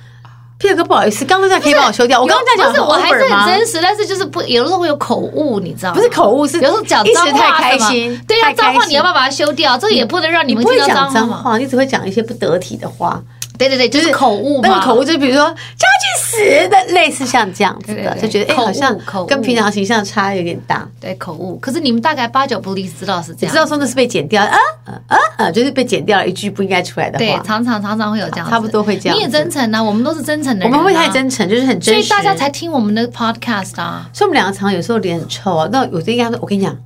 S1: ，Peter 哥不好意思，刚刚这样可以帮我修掉，我刚刚这样讲
S2: 是我还是很真实，但是就是不，有的时候会有口误，你知道吗？
S1: 不是口误，是
S2: 有时候讲脏话太开心，对呀，脏话你要不要把它修掉？这也不能让你们听到脏话，
S1: 你只会讲一些不得体的话。
S2: 对对对，就是口误嘛。
S1: 那个口误就比如说“叫他去死”的，类似像这样子的，就觉得哎，好像跟平常形象差有点大。
S2: 对，口误。可是你们大概八九不离十知道是这样，
S1: 知道说那是被剪掉啊啊啊，就是被剪掉了一句不应该出来的话。
S2: 对，常常常常会有这样，
S1: 差不多会这样。
S2: 你也真诚呢，我们都是真诚的人。
S1: 我们会太真诚，就是很真实，
S2: 所以大家才听我们的 podcast 啊。
S1: 所以我们两个常常有时候脸很臭啊。那我就应该说，我跟你讲，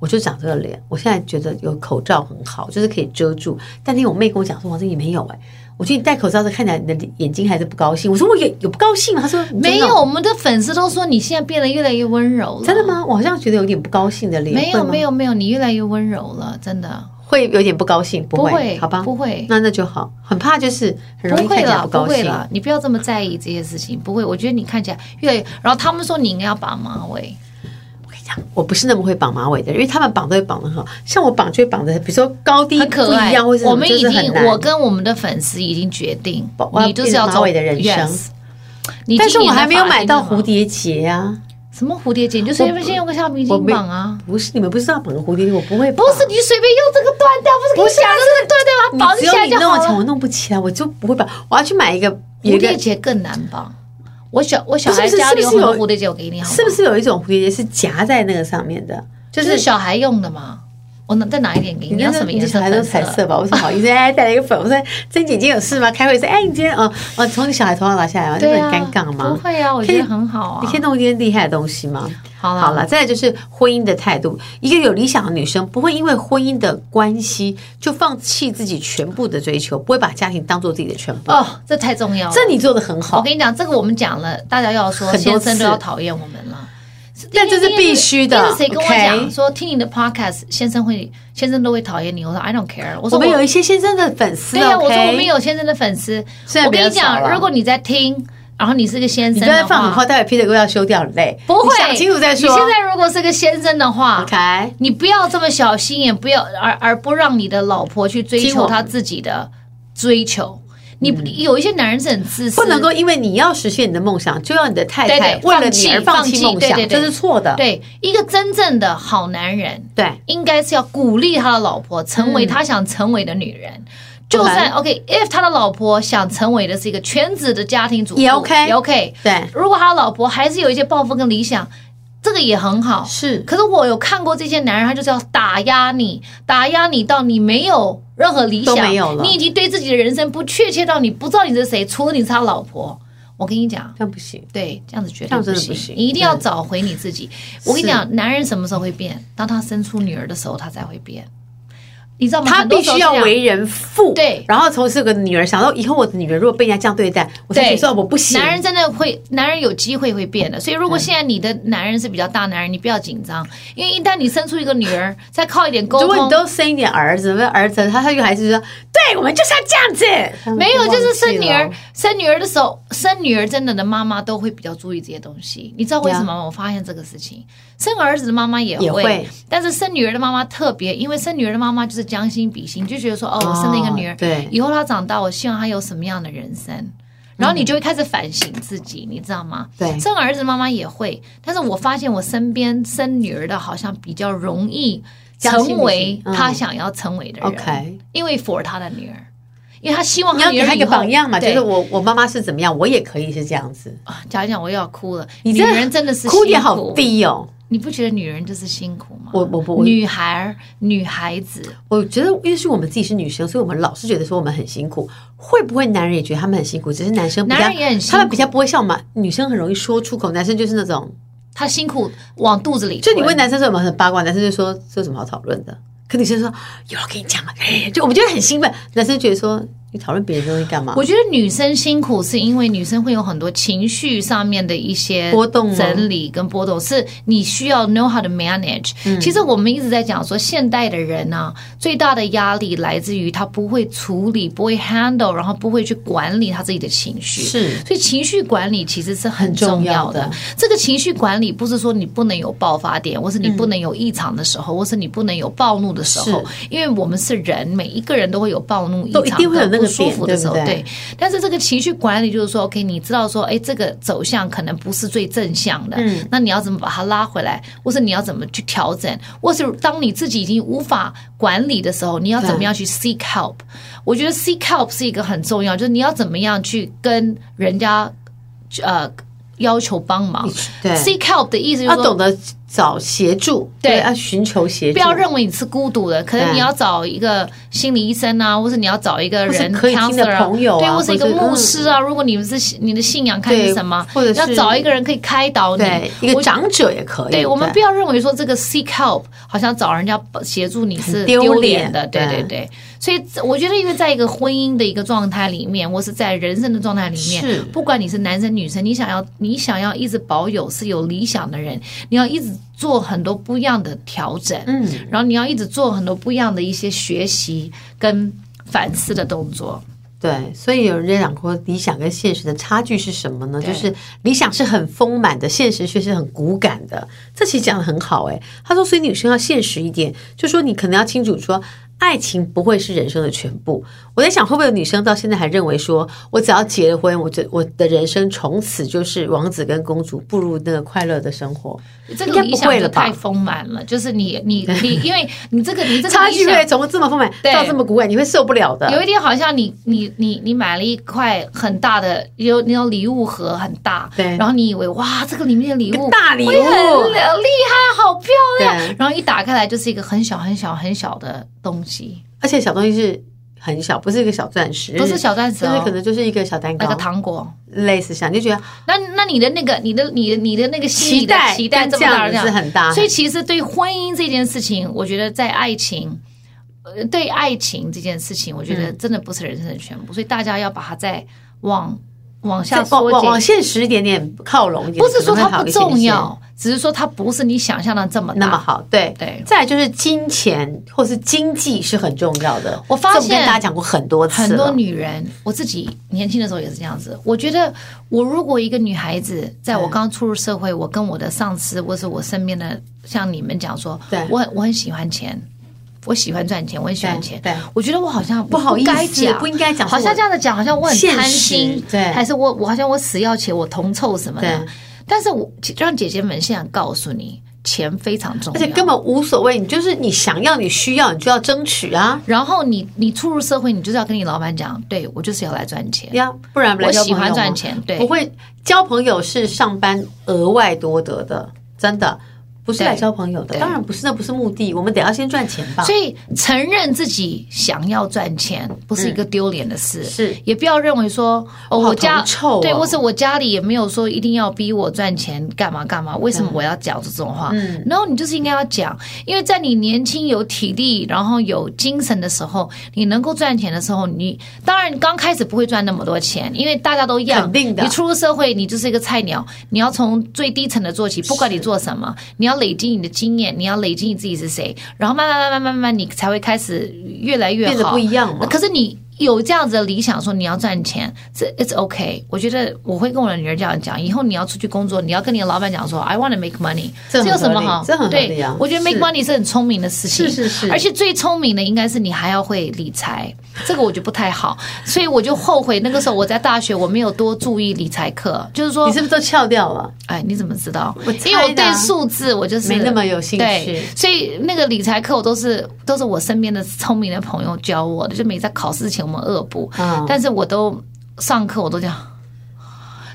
S1: 我就长这个脸，我现在觉得有口罩很好，就是可以遮住。但那天我妹跟我讲说，王心怡没有哎。我觉得你戴口罩时看起来你的眼睛还是不高兴。我说我有有不高兴吗？他说
S2: 没有。我们的粉丝都说你现在变得越来越温柔了。
S1: 真的吗？我好像觉得有点不高兴的脸。
S2: 没有没有没有，你越来越温柔了，真的
S1: 会有点不高兴。不会，不会好吧？
S2: 不会，
S1: 那那就好。很怕就是很容易看起来不高兴。
S2: 不会了，你不要这么在意这些事情。不会，我觉得你看起来越来越……然后他们说你应该要把马尾。
S1: 我不是那么会绑马尾的，因为他们绑都会绑的很好，像我绑就会绑的，比如说高低不一样，或者
S2: 我们已经，我跟我们的粉丝已经决定，你就是要
S1: 马尾的人生。但是我还没有买到蝴蝶结啊！
S2: 什么蝴蝶结？你就随便先用个橡皮筋绑啊！
S1: 不是，你们不是要绑个蝴蝶结？我不会，
S2: 不是你随便用这个断掉，不是？不是，这个断掉，绑起来就好了。你
S1: 弄我弄不起来，我就不会绑。我要去买一个
S2: 蝴蝶结，更难绑。我小我小孩家里有很多蝴蝶结，我给你好。
S1: 是不是有一种蝴蝶结是夹在那个上面的？
S2: 就是小孩用的嘛。我能再拿一点给你。你要什么颜色？
S1: 小孩都彩色吧？我说好意思，哎，带了一个粉。我说曾姐姐有事吗？开会说，哎，你今天哦我，从你小孩头上拿下来吗？就很尴尬吗？
S2: 不会啊，我觉得很好啊。
S1: 你可以弄一些厉害的东西吗？
S2: 好了
S1: 好了，再来就是婚姻的态度。一个有理想的女生不会因为婚姻的关系就放弃自己全部的追求，不会把家庭当做自己的全部。
S2: 哦，这太重要了。
S1: 这你做的很好。
S2: 我跟你讲，这个我们讲了，大家要说先生都要讨厌我们了。<laughs>
S1: 但这是必须的。
S2: 是谁跟我讲说听你的 podcast，先生会先生都会讨厌你？我说 I don't care。我说
S1: 我们有一些先生的粉丝。
S2: 对呀，我说我们有先生的粉丝。我跟你讲，如果你在听。然后你是个先生，你
S1: 不要放狠话，待会 Peter 哥要修掉，很累。
S2: 不会，
S1: 想清楚再说。
S2: 你现在如果是个先生的话
S1: ，OK，
S2: 你不要这么小心眼，不要而而不让你的老婆去追求她自己的追求。你有一些男人是很自私，
S1: 不能够因为你要实现你的梦想，就要你的太太为了你而放弃梦想，这是错的。
S2: 对，一个真正的好男人，
S1: 对，
S2: 应该是要鼓励他的老婆成为他想成为的女人。就算 OK，if 他的老婆想成为的是一个全职的家庭主妇，
S1: 也 OK，
S2: 也 OK。
S1: 对，
S2: 如果他的老婆还是有一些抱负跟理想。这个也很好，
S1: 是。
S2: 可是我有看过这些男人，他就是要打压你，打压你到你没有任何理想，
S1: 都没有了。
S2: 你已经对自己的人生不确切到你不知道你是谁，除了你是他老婆。我跟你讲，
S1: 这样不行。
S2: 对，这样子绝对不行。
S1: 不行，
S2: 你一定要找回你自己。我跟你讲，男人什么时候会变？当他生出女儿的时候，他才会变。你知道吗？
S1: 他必须要为人父，
S2: 对，
S1: 然后从这个女儿想到以后我的女儿如果被人家这样对待，我才觉得说我不行。
S2: 男人真的会，男人有机会会变的。所以如果现在你的男人是比较大男人，你不要紧张，因为一旦你生出一个女儿，再靠一点沟通，
S1: 如果你都生一点儿子，那儿子他他就还是说，对我们就是要这样子。
S2: 没有，就是生女儿，生女儿的时候，生女儿真的的妈妈都会比较注意这些东西。你知道为什么吗？我发现这个事情，生儿子的妈妈也会，
S1: 也会，
S2: 但是生女儿的妈妈特别，因为生女儿的妈妈就是将心比心。就觉得说哦，我生了一个女儿，
S1: 对，
S2: 以后她长大，我希望她有什么样的人生，然后你就会开始反省自己，你知道吗？
S1: 对，
S2: 生儿子妈妈也会，但是我发现我身边生女儿的好像比较容易成为他想要成为的人
S1: ，OK，
S2: 因为 for 他的女儿，因为他希望
S1: 你要给他一个榜样嘛，就是我我妈妈是怎么样，我也可以是这样子
S2: 啊。讲一讲我又要哭了，你女人真的是
S1: 哭点好低哦。
S2: 你不觉得女人就是辛苦吗？
S1: 我我不，
S2: 女孩女孩子，
S1: 我觉得因为是我们自己是女生，所以我们老是觉得说我们很辛苦。会不会男人也觉得他们很辛苦？只是男生，
S2: 男人也很辛苦，
S1: 他们比较不会像我们女生很容易说出口，男生就是那种
S2: 他辛苦往肚子里。
S1: 就你问男生说有没有很八卦，男生就说这有什么好讨论的？可女生说有，我跟你讲了，就我们觉得很兴奋，男生觉得说。你讨论别的东西干嘛？
S2: 我觉得女生辛苦是因为女生会有很多情绪上面的一些波动、整理跟波动，是你需要 know how to manage。嗯、其实我们一直在讲说，现代的人呢、啊，最大的压力来自于他不会处理、不会 handle，然后不会去管理他自己的情绪。
S1: 是，
S2: 所以情绪管理其实是很重要的。要的这个情绪管理不是说你不能有爆发点，或是你不能有异常的时候，嗯、或是你不能有暴怒的时候，因为我们是人，每一个人都会有暴怒、异常的。不舒服的时候，对，对，对，但是这个情绪管理就是说，OK，你知道说，哎，这个走向可能不是最正向的，嗯，那你要怎么把它拉回来，或是你要怎么去调整，或是当你自己已经无法管理的时候，你要怎么样去 seek help？我觉得 seek help 是一个很重要，就是你要怎么样去跟人家，呃。要求帮忙，
S1: 对
S2: ，seek help 的意思就是说
S1: 要懂得找协助，对，要寻求协助，
S2: 不要认为你是孤独的，可能你要找一个心理医生啊，或者你要找一个人
S1: 可以听的朋友啊，
S2: 对，或者一个牧师啊。如果你们是你的信仰看是什么，或者要找一个人可以开导你，
S1: 一个长者也可以。
S2: 对，我们不要认为说这个 seek help 好像找人家协助你是丢脸的，对对。对。所以我觉得，因为在一个婚姻的一个状态里面，或是在人生的状态里面，是不管你是男生女生，你想要你想要一直保有是有理想的人，你要一直做很多不一样的调整，嗯，然后你要一直做很多不一样的一些学习跟反思的动作。
S1: 对，所以有人在讲过，理想跟现实的差距是什么呢？就是理想是很丰满的，现实却是很骨感的。这其实讲的很好，诶，他说，所以女生要现实一点，就说你可能要清楚说。爱情不会是人生的全部。我在想，会不会有女生到现在还认为说，我只要结了婚，我就我的人生从此就是王子跟公主步入那个快乐的生活？
S2: 这个理想就太丰满了，就是你你你，因为你这个你这个
S1: 差距会从这么丰满到这么骨感，你会受不了的。
S2: 有一点好像你你你你买了一块很大的有那种礼物盒很大，对，然后你以为哇，这个里面的礼物
S1: 大礼物
S2: 很厉害，好漂亮，然后一打开来就是一个很小很小很小的东西，
S1: 而且小东西是。很小，不是一个小钻石，
S2: 不是小钻石，哦，就是
S1: 可能就是一个小蛋糕，
S2: 那个糖果，
S1: 类似像，你就觉得
S2: 那那你的那个你的你的你的那个期待期待这么大，
S1: 是很大，
S2: 所以其实对婚姻这件事情，我觉得在爱情，呃，对爱情这件事情，我觉得真的不是人生的全部，嗯、所以大家要把它再往。往下缩
S1: 往往现实一点点靠拢一点，
S2: 不是说它不重要，只是说它不是你想象的这么
S1: 那么好。对
S2: 对，
S1: 再来就是金钱或是经济是很重要的。
S2: 我发现
S1: 跟大家讲过很多次，
S2: 很多女人，我自己年轻的时候也是这样子。我觉得，我如果一个女孩子，在我刚初入社会，我跟我的上司或是我身边的像你们讲说，对我很我很喜欢钱。我喜欢赚钱，我很喜欢钱。
S1: 对，
S2: 我觉得我好像
S1: 不好意思，不应该讲，
S2: 好像这样子讲，好像我很贪心，
S1: 对，
S2: 还是我我好像我死要钱，我铜臭什么的。但是我让姐姐们现在告诉你。钱非常重要，
S1: 而且根本无所谓。你就是你想要，你需要，你就要争取啊。
S2: 然后你你初入社会，你就是要跟你老板讲，对，我就是要来赚钱
S1: 呀，不然不来
S2: 我喜欢赚钱。对，
S1: 不会交朋友是上班额外多得的，真的。不是来交朋友的，当然不是，那不是目的。我们得要先赚钱吧。
S2: 所以承认自己想要赚钱，不是一个丢脸的事。
S1: 是，
S2: 也不要认为说哦，我家
S1: 臭，
S2: 对，或是我家里也没有说一定要逼我赚钱，干嘛干嘛？为什么我要讲这种话？嗯，然后你就是应该要讲，因为在你年轻有体力，然后有精神的时候，你能够赚钱的时候，你当然刚开始不会赚那么多钱，因为大家都一样。
S1: 肯定的。
S2: 你初入社会，你就是一个菜鸟，你要从最低层的做起，不管你做什么，你要。累积你的经验，你要累积你自己是谁，然后慢慢慢慢慢慢，你才会开始越来越好，
S1: 变得不一样嘛。
S2: 可是你。有这样子的理想，说你要赚钱，这 it's okay。我觉得我会跟我的女儿这样讲，以后你要出去工作，你要跟你的老板讲说，I want to make money，这有什么好？
S1: 这很。
S2: 对，我觉得 make money 是很聪明的事情，
S1: 是是是。
S2: 而且最聪明的应该是你还要会理财，这个我觉得不太好，所以我就后悔那个时候我在大学我没有多注意理财课，就是说
S1: 你是不是都翘掉了？
S2: 哎，你怎么知道？
S1: 我
S2: 因为我对数字我就是
S1: 没那么有兴趣，
S2: 对，所以那个理财课我都是都是我身边的聪明的朋友教我的，就每在考试前我们恶补。但是我都上课，我都这样。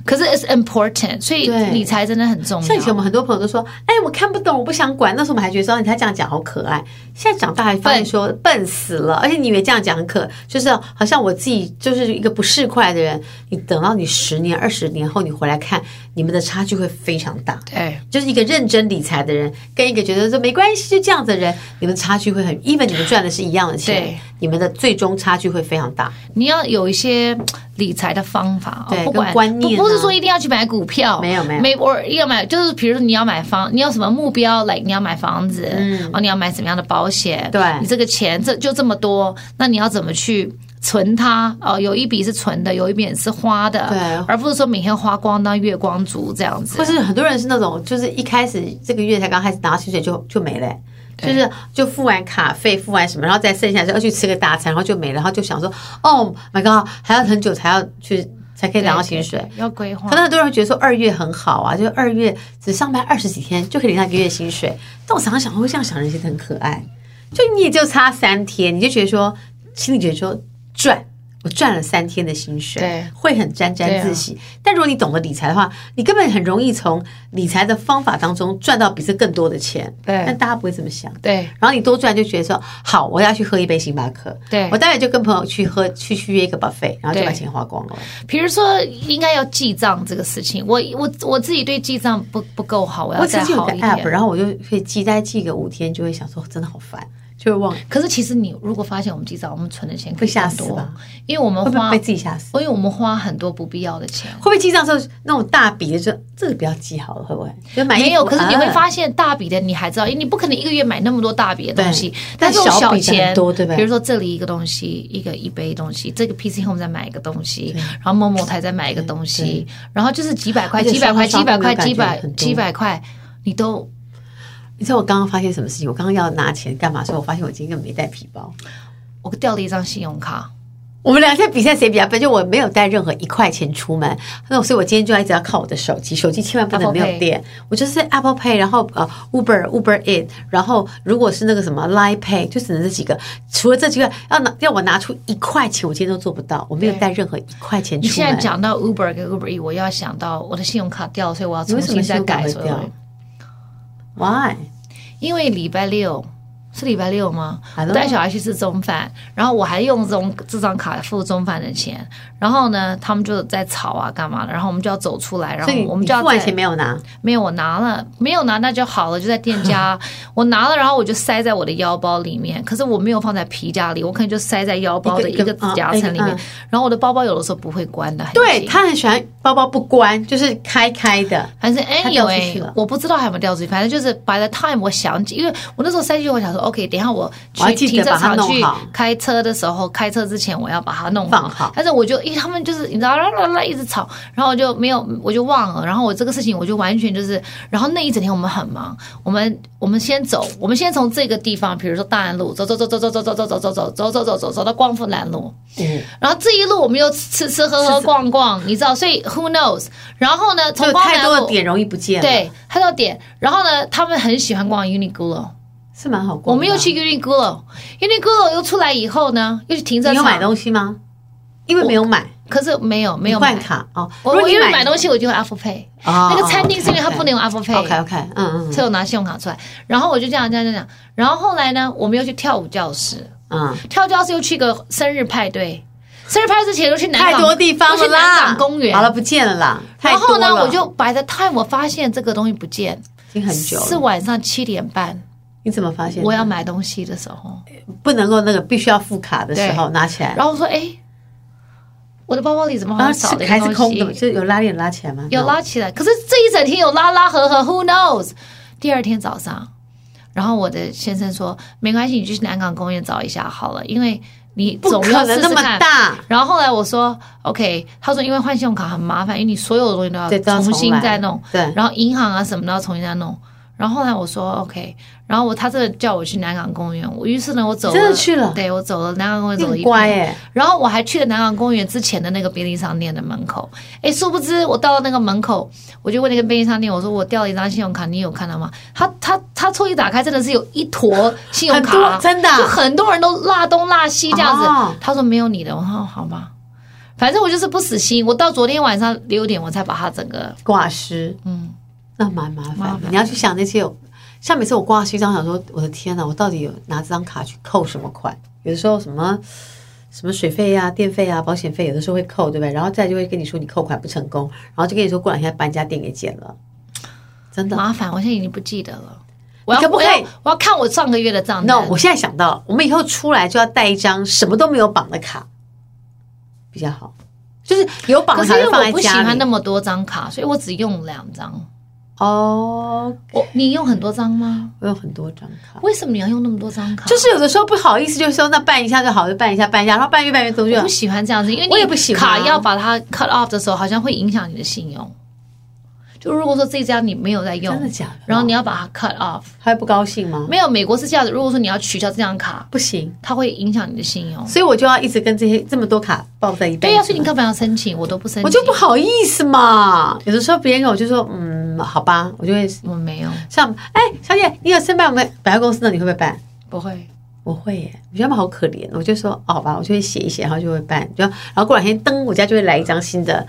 S2: 可是 it's important，所以理财真的很重要。
S1: 像以前我们很多朋友都说：“哎，我看不懂，我不想管。”那时候我们还觉得说你他这样讲好可爱。现在长大还发现说笨死了，而且你以为这样讲很可，就是好像我自己就是一个不识块的人。你等到你十年、二十年后你回来看，你们的差距会非常大。
S2: 对，
S1: 就是一个认真理财的人跟一个觉得说没关系就这样子的人，你们差距会很。因为你们赚的是一样的钱，对，你们的最终差距会非常大。
S2: 你要有一些理财的方法，
S1: 对，
S2: 不管
S1: 观念、啊。
S2: 不是说一定要去买股票，
S1: 没有没有，
S2: 没我要买，就是比如说你要买房，你有什么目标来？Like, 你要买房子，嗯，哦，你要买什么样的保险？
S1: 对，
S2: 你这个钱这就这么多，那你要怎么去存它？哦，有一笔是存的，有一笔是花的，
S1: 对，
S2: 而不是说每天花光当月光族这样子。
S1: 或是很多人是那种，就是一开始这个月才刚开始拿到薪水就就没了，就是就付完卡费，付完什么，然后再剩下就要去吃个大餐，然后就没了，然后就想说，哦，My God，还要很久才要去。才可以拿到薪水，
S2: 要规划。
S1: 可能很多人觉得说二月很好啊，就二月只上班二十几天就可以领到一个月薪水。但我常常想，会这样想人其实很可爱。就你也就差三天，你就觉得说，心里觉得说赚。我赚了三天的薪水，
S2: 对，会
S1: 很沾沾自喜。啊、但如果你懂得理财的话，你根本很容易从理财的方法当中赚到比这更多的钱。
S2: 对，
S1: 但大家不会这么想。
S2: 对，
S1: 然后你多赚就觉得说，好，我要去喝一杯星巴克。
S2: 对，
S1: 我待会就跟朋友去喝，去去约一个 buffet，然后就把钱花光了。
S2: 比如说，应该要记账这个事情，我我我自己对记账不不够好，我要再好一点。
S1: 我有个 app，然后我就会记，再记个五天，就会想说，真的好烦。就会忘，
S2: 可是其实你如果发现我们记账，我们存的钱会
S1: 吓死吧？
S2: 因为我们花
S1: 会被自己吓死，
S2: 因为我们花很多不必要的钱。
S1: 会不会记账的时候那种大笔的就这个不要记好了？会不会？就买
S2: 没有，可是你会发现大笔的你还知道，因为你不可能一个月买那么多大笔的东西。
S1: 但
S2: 这种小钱
S1: 多对吧？
S2: 比如说这里一个东西，一个一杯东西，这个 PC Home 再买一个东西，然后某某台再买一个东西，然后就是几百块、几百块、几百块、几百几百块，你都。
S1: 你知道我刚刚发现什么事情？我刚刚要拿钱干嘛？所以我发现我今天没带皮包，
S2: 我掉了一张信用卡。
S1: 我们俩在比赛谁比较笨，就我没有带任何一块钱出门，那所以我今天就要一直要靠我的手机，手机千万不能没有电。我就是 Apple Pay，然后呃 Uber Uber Eats，然后如果是那个什么 Line Pay，就只能这几个。除了这几个，要拿要我拿出一块钱，我今天都做不到。我没有带任何一块钱出门。你
S2: 现在讲到 Uber 跟 Uber Eats，我要想到我的信用卡掉了，所以我要重新再改。
S1: Why？
S2: 因为礼拜六是礼拜六吗？我带小孩去吃中饭，然后我还用这种这张卡付中饭的钱，然后呢，他们就在吵啊，干嘛的？然后我们就要走出来，然后我们就要
S1: 付完钱没有拿，
S2: 没有我拿了，没有拿那就好了，就在店家。<laughs> 我拿了，然后我就塞在我的腰包里面，可是我没有放在皮夹里，我可能就塞在腰包的一个夹层里面，然后我的包包有的时候不会关的，
S1: 对，他很喜欢包包不关，就是开开的，
S2: 反正 anyway 我不知道还有没有掉出去，反正就是 by the time 我想起，因为我那时候塞进去，我想说 OK，等一下我去停车场去开车的时候，开车之前我要把它弄好。好但是我就因为他们就是你知道啦啦啦一直吵，然后我就没有我就忘了，然后我这个事情我就完全就是，然后那一整天我们很忙，我们我们先走，我们先从这个地方，比如说大安路走走走走走走走走走走走走走走走走到光复南路，嗯，然后这一路我们又吃吃喝喝逛逛，你知道，所以 Who knows？然后呢，从光复南路
S1: 太多的点容易不见，
S2: 对，太多点，然后呢，他们很喜欢逛 Uniqlo。
S1: 是蛮好逛。
S2: 我们又去 Uniqlo，Uniqlo 又出来以后呢，又去停车场。
S1: 你有买东西吗？因为没有买，
S2: 可是没有没有
S1: 换卡哦。
S2: 我因为买东西，我就用 Apple Pay。那个餐厅是因为它不能用 Apple Pay。
S1: OK OK，嗯嗯，
S2: 所以我拿信用卡出来，然后我就这样这样这样。然后后来呢，我们又去跳舞教室，嗯，跳教室又去个生日派对，生日派对之前又去南港，
S1: 太多地方了啦，
S2: 南港公园。
S1: 好了，不见了啦。
S2: 然后呢，我就摆在 time，我发现这个东西不见，
S1: 已经很久了，
S2: 是晚上七点半。
S1: 你怎么发现？
S2: 我要买东西的时候，
S1: 不能够那个必须要付卡的时候拿起来。
S2: 然后我说：“哎，我的包包里怎么好像少了一个东西？
S1: 还是空的？就有拉链拉起来吗？
S2: 有拉起来。可是这一整天有拉拉合合，Who knows？第二天早上，然后我的先生说：没关系，你就去南港公园找一下好了，因为你总要试试看。然后后来我说：OK。他说：因为换信用卡很麻烦，因为你所有的东西都要重新再弄。对，然后银行啊什么都要重新再弄。然后后来我说 OK。”然后我他这叫我去南港公园，我于是呢我走了，
S1: 真的去了，
S2: 对我走了南港公园走了一
S1: 乖哎，
S2: 然后我还去了南港公园之前的那个便利商店的门口，哎，殊不知我到了那个门口，我就问那个便利商店，我说我掉了一张信用卡，你有看到吗？他 <laughs> 他他抽屉打开，真的是有一坨信用卡，
S1: 真的，
S2: 就很多人都落东落西这样子。哦、他说没有你的，我说好吧，反正我就是不死心，我到昨天晚上六点我才把它整个
S1: 挂失，嗯，那蛮麻烦，的你要去想那些有。像每次我挂西装，想说我的天哪，我到底有拿这张卡去扣什么款？有的时候什么什么水费呀、啊、电费呀、啊、保险费，有的时候会扣，对不对？然后再就会跟你说你扣款不成功，然后就跟你说过两天把你家店给剪了，真的
S2: 麻烦。我现在已经不记得了，我要可不可以我要？我要看我上个月的账单。
S1: No，我现在想到，我们以后出来就要带一张什么都没有绑的卡，比较好。就是有绑的卡放在家里。可是因为我不喜欢那
S2: 么多张卡，所以我只用两张。
S1: 哦，我
S2: 你用很多张吗？
S1: 我有很多张卡。
S2: 为什么你要用那么多张卡？
S1: 就是有的时候不好意思，就是说那办一下就好，就办一下办一下，然后办越办越多。我
S2: 不喜欢这样子，因为我也不喜欢卡要把它 cut off 的时候，好像会影响你的信用。就如果说这家你没有在用，真的假的？然后你要把它 cut off，
S1: 他会不高兴吗？
S2: 没有，美国是这样子。如果说你要取消这张卡，
S1: 不行，
S2: 它会影响你的信用。
S1: 所以我就要一直跟这些这么多卡抱在一起。
S2: 对呀，所以你干嘛要申请？我都不申请，
S1: 我就不好意思嘛。有的时候别人跟我就说，嗯，好吧，我就会
S2: 我没有。
S1: 像哎，小姐，你有申办我们百货公司的，你会不会办？
S2: 不会，
S1: 我会耶。我觉得他们好可怜，我就说，哦，好吧，我就会写一写，然后就会办。就然后过两天，噔，我家就会来一张新的。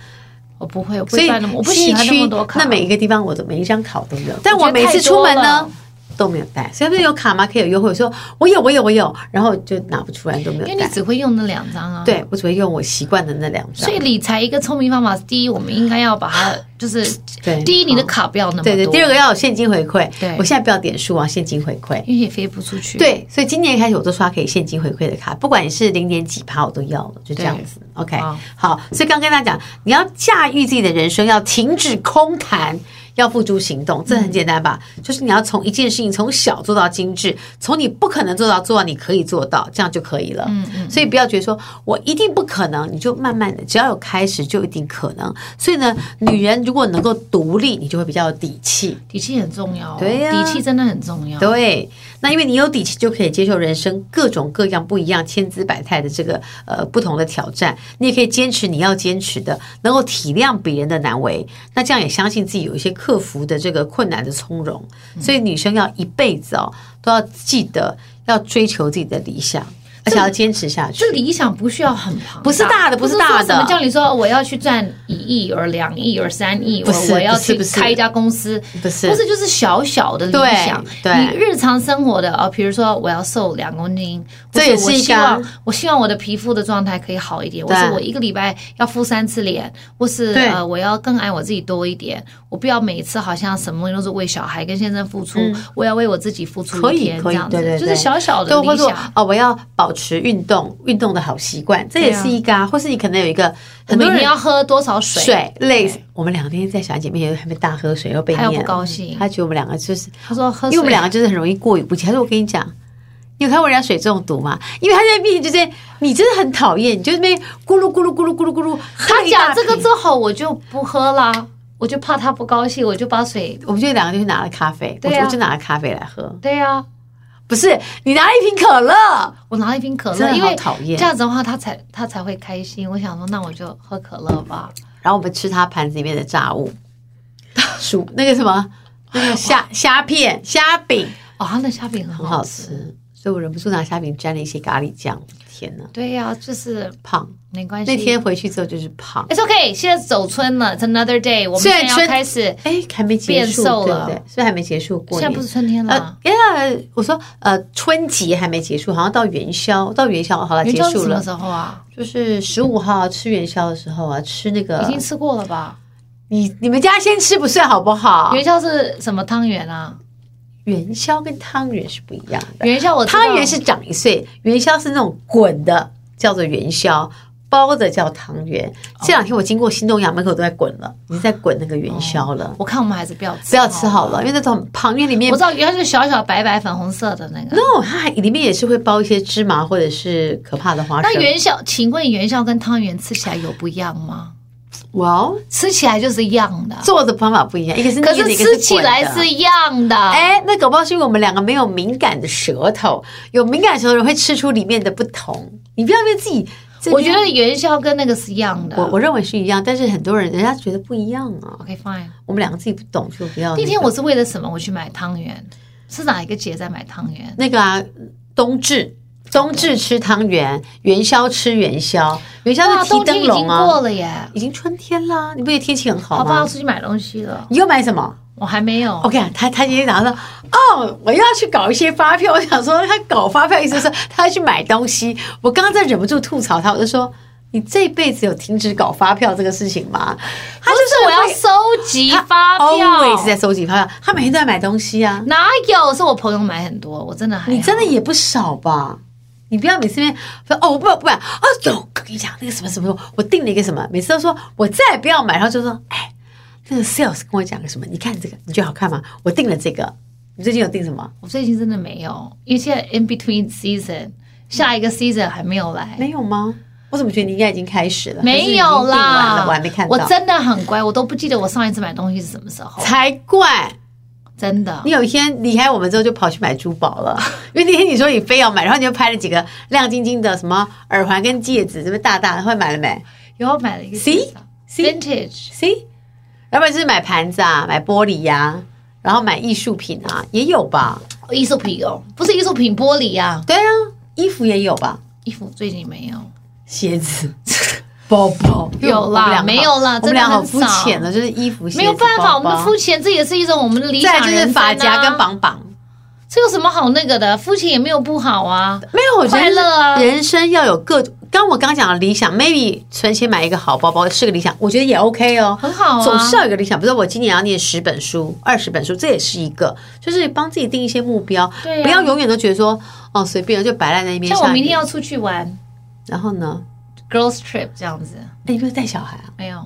S2: 我不会，我不会办那么，我不喜欢那么多卡。
S1: 那每一个地方我的每一张卡都有，但我每次出门呢都没有带。所以不是有卡吗？可以有优惠。我说我有，我有，我有，然后就拿不出来，都没有。
S2: 因为你只会用那两张啊。
S1: 对，我只会用我习惯的那两张。
S2: 所以理财一个聪明方法，第一，我们应该要把它。就是对，第一，你的卡不要那么多。
S1: 对对，第二个要有现金回馈。对，我现在不要点数啊，现金回馈，
S2: 因为也飞不出去。
S1: 对，所以今年开始我都刷可以现金回馈的卡，不管你是零点几趴，我都要了，就这样子。OK，好。所以刚跟大家讲，你要驾驭自己的人生，要停止空谈。要付诸行动，这很简单吧？嗯、就是你要从一件事情从小做到精致，从你不可能做到做到你可以做到，这样就可以了。嗯嗯。所以不要觉得说我一定不可能，你就慢慢的，只要有开始就一定可能。所以呢，女人如果能够独立，你就会比较有底气。
S2: 底气很重要，对呀、啊，底气真的很重要。
S1: 对，那因为你有底气，就可以接受人生各种各样不一样、千姿百态的这个呃不同的挑战。你也可以坚持你要坚持的，能够体谅别人的难为。那这样也相信自己有一些。克服的这个困难的从容，所以女生要一辈子哦，都要记得要追求自己的理想。而且要坚持下去。这理想不需要很庞，
S2: 不是大的，不是大的。什么叫你说我要去赚一亿，而两亿，而三亿？不是，我要去开一家公司，不是，不是，就是小小的理想。对，你日常生活的啊，比如说我要瘦两公斤，这也是希望。我希望我的皮肤的状态可以好一点。我说我一个礼拜要敷三次脸，或是呃，我要更爱我自己多一点。我不要每一次好像什么东西都是为小孩跟先生付出，我要为我自己付出一点，这样子，就是小小的理想。
S1: 哦，我要保。持运动运动的好习惯，这也是一个啊。或是你可能有一个，很多人
S2: 要喝多少水？
S1: 水类似。我们两个那天在小姐面前还没大喝水，又被念。
S2: 他不高兴，
S1: 他觉得我们两个就是
S2: 他说喝水，
S1: 因为我们两个就是很容易过犹不及。他说我跟你讲，你有看过人家水中毒吗？因为他在面前就在，你真的很讨厌，你就那边咕噜咕噜咕噜咕噜咕噜。
S2: 他讲这个之后，我就不喝啦，我就怕他不高兴，我就把水，
S1: 我们就两个就去拿了咖啡，对啊，我就拿了咖啡来喝。
S2: 对呀，
S1: 不是你拿了一瓶可乐，
S2: 我拿了一瓶可乐，
S1: 真的好讨厌。
S2: 这样子的话，他才他才会开心。我想说，那我就喝可乐吧。
S1: 然后我们吃他盘子里面的炸物，薯 <laughs> 那个什么那个虾虾片虾饼，
S2: 哦，他那虾饼很好吃。
S1: 所以我忍不住拿虾饼沾了一些咖喱酱，天哪！
S2: 对呀、啊，就是
S1: 胖，
S2: 没关系。
S1: 那天回去之后就是胖。
S2: It's okay，现在走春了，It's another day。我们现在要开始，
S1: 哎，还没结束，对不对？所以还没结束过。
S2: 现在不是春天了？
S1: 哎呀，我说呃，春节还没结束，好像到元宵，到元宵好了，结束了。什么
S2: 时候啊？
S1: 就是十五号吃元宵的时候啊，吃那个
S2: 已经吃过了吧？
S1: 你你们家先吃不是好不好？
S2: 元宵是什么汤圆啊？
S1: 元宵跟汤圆是不一样的。
S2: 元宵我
S1: 汤圆是长一岁，元宵是那种滚的，叫做元宵，包的叫汤圆。这两天我经过新东阳门口都在滚了，已经在滚那个元宵了。
S2: 我看我们还是不要吃，
S1: 不要吃好了，因为那种汤圆里面
S2: 我知道元宵是小小白白粉红色的那个。
S1: No，它还里面也是会包一些芝麻或者是可怕的花生。
S2: 那元宵，请问元宵跟汤圆吃起来有不一样吗？
S1: 哇，Well,
S2: 吃起来就是一样的，
S1: 做的方法不一样，一个是
S2: 可是吃起来是一样的。
S1: 哎，那搞不好是因为我们两个没有敏感的舌头，有敏感舌头的人会吃出里面的不同。你不要为自己，
S2: 我觉得元宵跟那个是一样的，
S1: 我我认为是一样，但是很多人人家觉得不一样啊。
S2: OK fine，
S1: 我们两个自己不懂就不要、那个。
S2: 那天我是为了什么我去买汤圆？是哪一个节在买汤圆？
S1: 那个啊，冬至。冬至吃汤圆，元宵吃元宵，元宵是提灯笼啊。已经
S2: 过了耶，
S1: 已经春天啦。你不觉得天气很好吗？
S2: 好吧，要出去买东西了。
S1: 你又买什么？
S2: 我还没有。
S1: OK，他他今天早上说，哦，我要去搞一些发票。<laughs> 我想说，他搞发票意思是他要去买东西。我刚刚在忍不住吐槽他，我就说，你这辈子有停止搞发票这个事情吗？他就是
S2: 我要收集发票
S1: ，always 在收集发票。他每天都在买东西啊。
S2: 哪有？是我朋友买很多，我真的还。
S1: 你真的也不少吧？你不要每次说哦，我不不买啊，有我跟你讲那个什么什么，我订了一个什么，每次都说我再也不要买，然后就说哎，那个 sales 跟我讲个什么，你看这个你觉得好看吗？我订了这个，你最近有订什么？
S2: 我最近真的没有，因为现在 in between season，下一个 season 还没有来，
S1: 没有吗？我怎么觉得你应该已经开始了？
S2: 没有啦，
S1: 我还没看到。
S2: 我真的很乖，我都不记得我上一次买东西是什么时候，
S1: 才怪。
S2: 真的，
S1: 你有一天离开我们之后就跑去买珠宝了，<laughs> 因为那天你说你非要买，然后你就拍了几个亮晶晶的什么耳环跟戒指，这么大大的，后来买了没？
S2: 有买了一个
S1: ，C
S2: vintage
S1: C，要不然就是买盘子啊，买玻璃呀、啊，然后买艺术品啊，也有吧？
S2: 艺术品哦，不是艺术品玻璃呀、啊？
S1: 对啊，衣服也有吧？
S2: 衣服最近没有，
S1: 鞋子。包包
S2: 有啦，没有啦，
S1: 我们俩好肤浅了，就是衣服、
S2: 没有办法，我们的肤浅，这也是一种我们的理想人生啊。
S1: 就是发夹跟绑绑，
S2: 这有什么好那个的？肤浅也没有不好啊，
S1: 没有，我觉得。人生要有各，刚我刚讲的理想，maybe 存钱买一个好包包是个理想，我觉得也 OK 哦，
S2: 很好啊。
S1: 总是要有一个理想，比如说我今年要念十本书、二十本书，这也是一个，就是帮自己定一些目标，不要永远都觉得说哦随便就摆在那边。
S2: 像我明天要出去玩，
S1: 然后呢
S2: ？Girls trip 这样子，
S1: 哎，你没有带小孩啊？
S2: 没有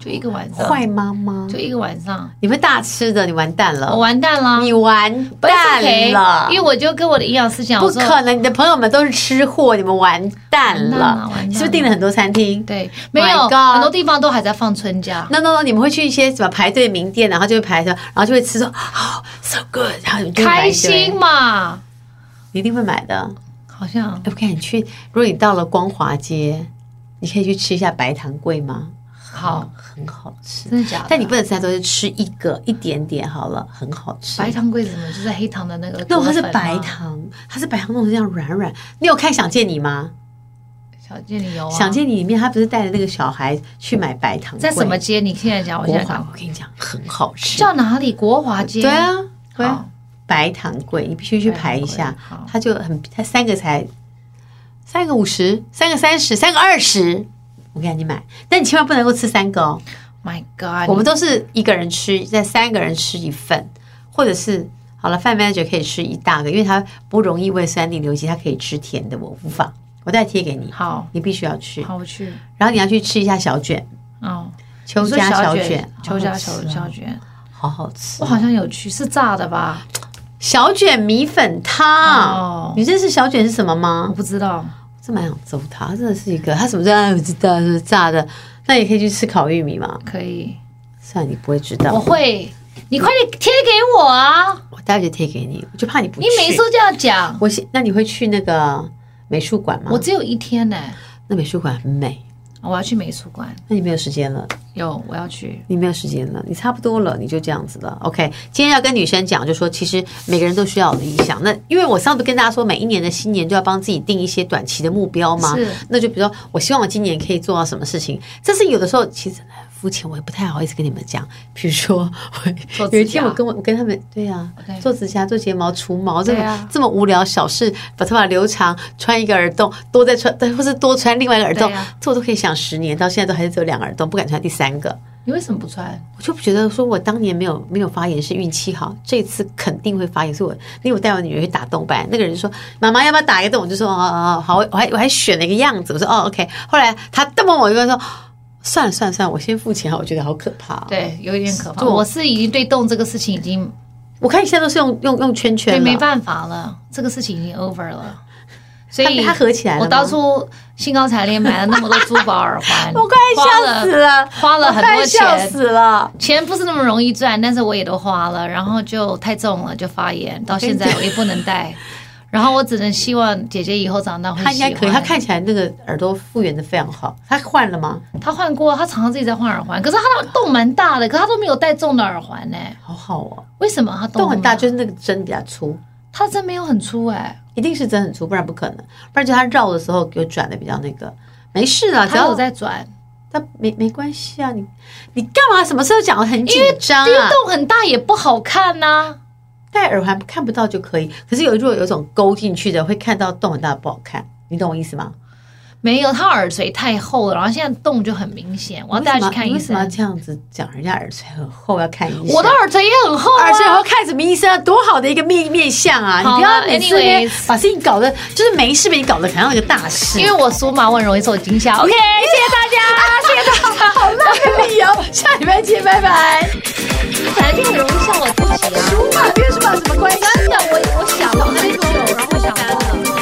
S2: 就一个晚上。
S1: 坏妈妈，
S2: 就一个晚上。
S1: 你会大吃的，你完蛋了。
S2: 我完蛋了，
S1: 你完蛋了。
S2: 因为我就跟我的营养师讲，
S1: 不可能，你的朋友们都是吃货，你们完蛋了。是不是订了很多餐厅？
S2: 对，没有，很多地方都还在放春假。
S1: No No No，你们会去一些什么排队名店，然后就会排着，然后就会吃说哦，so good，然后
S2: 开心嘛，
S1: 你一定会买的。
S2: 好像
S1: 我看你去，如果你到了光华街，你可以去吃一下白糖桂吗？
S2: 好，
S1: 很好吃，
S2: 真的假的？
S1: 但你不能三多，就吃一个一点点好了，很好吃。
S2: 白糖粿怎么就是黑糖的那个？
S1: 那它是白糖，它是白糖弄成这样软软。你有看《想见你》吗？
S2: 想见你有啊，
S1: 想见你里面他不是带着那个小孩去买白糖？
S2: 在什么街？你现在讲，我现在讲，
S1: 我跟你讲，很好吃。
S2: 叫哪里？国华街。
S1: 对啊，好。白糖粿，你必须去排一下，它就很，它三个才三个五十，三个三十，三个二十，我给你买，但你千万不能够吃三个哦。
S2: My God，
S1: 我们都是一个人吃，在三个人吃一份，或者是好了，饭 manager 可以吃一大个，因为它不容易胃酸逆流期，他可以吃甜的，我无法，我再贴给你。
S2: 好，
S1: 你必须要去。
S2: 好，我去。
S1: 然后你要去吃一下小卷，
S2: 哦，
S1: 邱家小卷，
S2: 邱家小小卷，
S1: 好好吃，
S2: 我好像有去，是炸的吧？
S1: 小卷米粉汤。哦，你认识小卷是什么吗？
S2: 我不知道，
S1: 真蛮想揍他，真的是一个他什么都不知道是炸的。那你可以去吃烤玉米吗？
S2: 可以。
S1: 算了，你不会知道。
S2: 我会，你快点贴给我啊！
S1: 我待会就贴给你，我就怕你不去。
S2: 你每次都这样讲。
S1: 我那你会去那个美术馆吗？
S2: 我只有一天呢。
S1: 那美术馆很美。
S2: 我要去美术馆，
S1: 那你没有时间了。
S2: 有，我要去。
S1: 你没有时间了，你差不多了，你就这样子了。OK，今天要跟女生讲，就说其实每个人都需要有理想。那因为我上次跟大家说，每一年的新年就要帮自己定一些短期的目标嘛。是。那就比如说，我希望我今年可以做到什么事情。这是有的时候其实肤浅，我也不太好意思跟你们讲。比如说，有一天我跟我我跟他们对呀、啊做指甲、做睫毛、除毛，这么、啊、这么无聊小事，把头发留长，穿一个耳洞，多再穿，或是多穿另外一个耳洞，这我都可以想十年，到现在都还是只有两个耳洞，不敢穿第三个。
S2: 你为什么不穿？
S1: 我就觉得说我当年没有没有发炎是运气好，这次肯定会发炎，所以我因为我带我女儿去打洞斑，那个人说妈妈要不要打一个洞，我就说哦哦好，我还我还选了一个样子，我说哦 OK，后来他瞪了我一个说。算了算了算了，我先付钱，我觉得好可怕、哦。
S2: 对，有一点可怕。我是已经对动这个事情已经，
S1: 我看你现在都是用用用圈圈，
S2: 对，没办法了，这个事情已经 over 了。所以
S1: 它合起来了。
S2: 我当初兴高采烈买了那么多珠宝耳环，<laughs>
S1: 我快笑死了，
S2: 花了很多钱，
S1: 笑死了。
S2: 钱不是那么容易赚，但是我也都花了，然后就太重了，就发炎，到现在我也不能戴。然后我只能希望姐姐以后长大会喜欢。她应该可以，
S1: 她看起来那个耳朵复原的非常好。她换了吗？
S2: 她换过，她常常自己在换耳环。可是她的洞蛮大的，可是她都没有戴重的耳环呢。
S1: 好好哦。
S2: 为什么她洞，
S1: 很大？就是那个针比较粗。
S2: 她的针没有很粗哎，
S1: 一定是针很粗，不然不可能。不然就她绕的时候给我转的比较那个。没事的，只要
S2: 我在转，
S1: 她没没关系啊。你你干嘛？什么时候讲的很紧张啊？
S2: 因为洞很大也不好看呐、啊。
S1: 戴耳环看不到就可以，可是有如果有种勾进去的，会看到洞很大不好看，你懂我意思吗？
S2: 没有，他耳垂太厚了，然后现在洞就很明显，我要带他去看医生。为什么要这
S1: 样子讲？人家耳垂很厚，要看医生。
S2: 我的耳垂也很厚、啊，
S1: 耳垂要看什么医生、啊？多好的一个面面相啊！你不要每次把事情搞得就是没事，被你搞得好像一个大事。
S2: 因为我苏麻，我很容易受惊吓。OK，谢谢大家，谢谢大家，好嘞。我跟理由，下礼拜见，拜拜。本来就很容易像我自己啊，书
S1: 嘛跟书嘛什么关系？真的，我我想了很久，然后想了。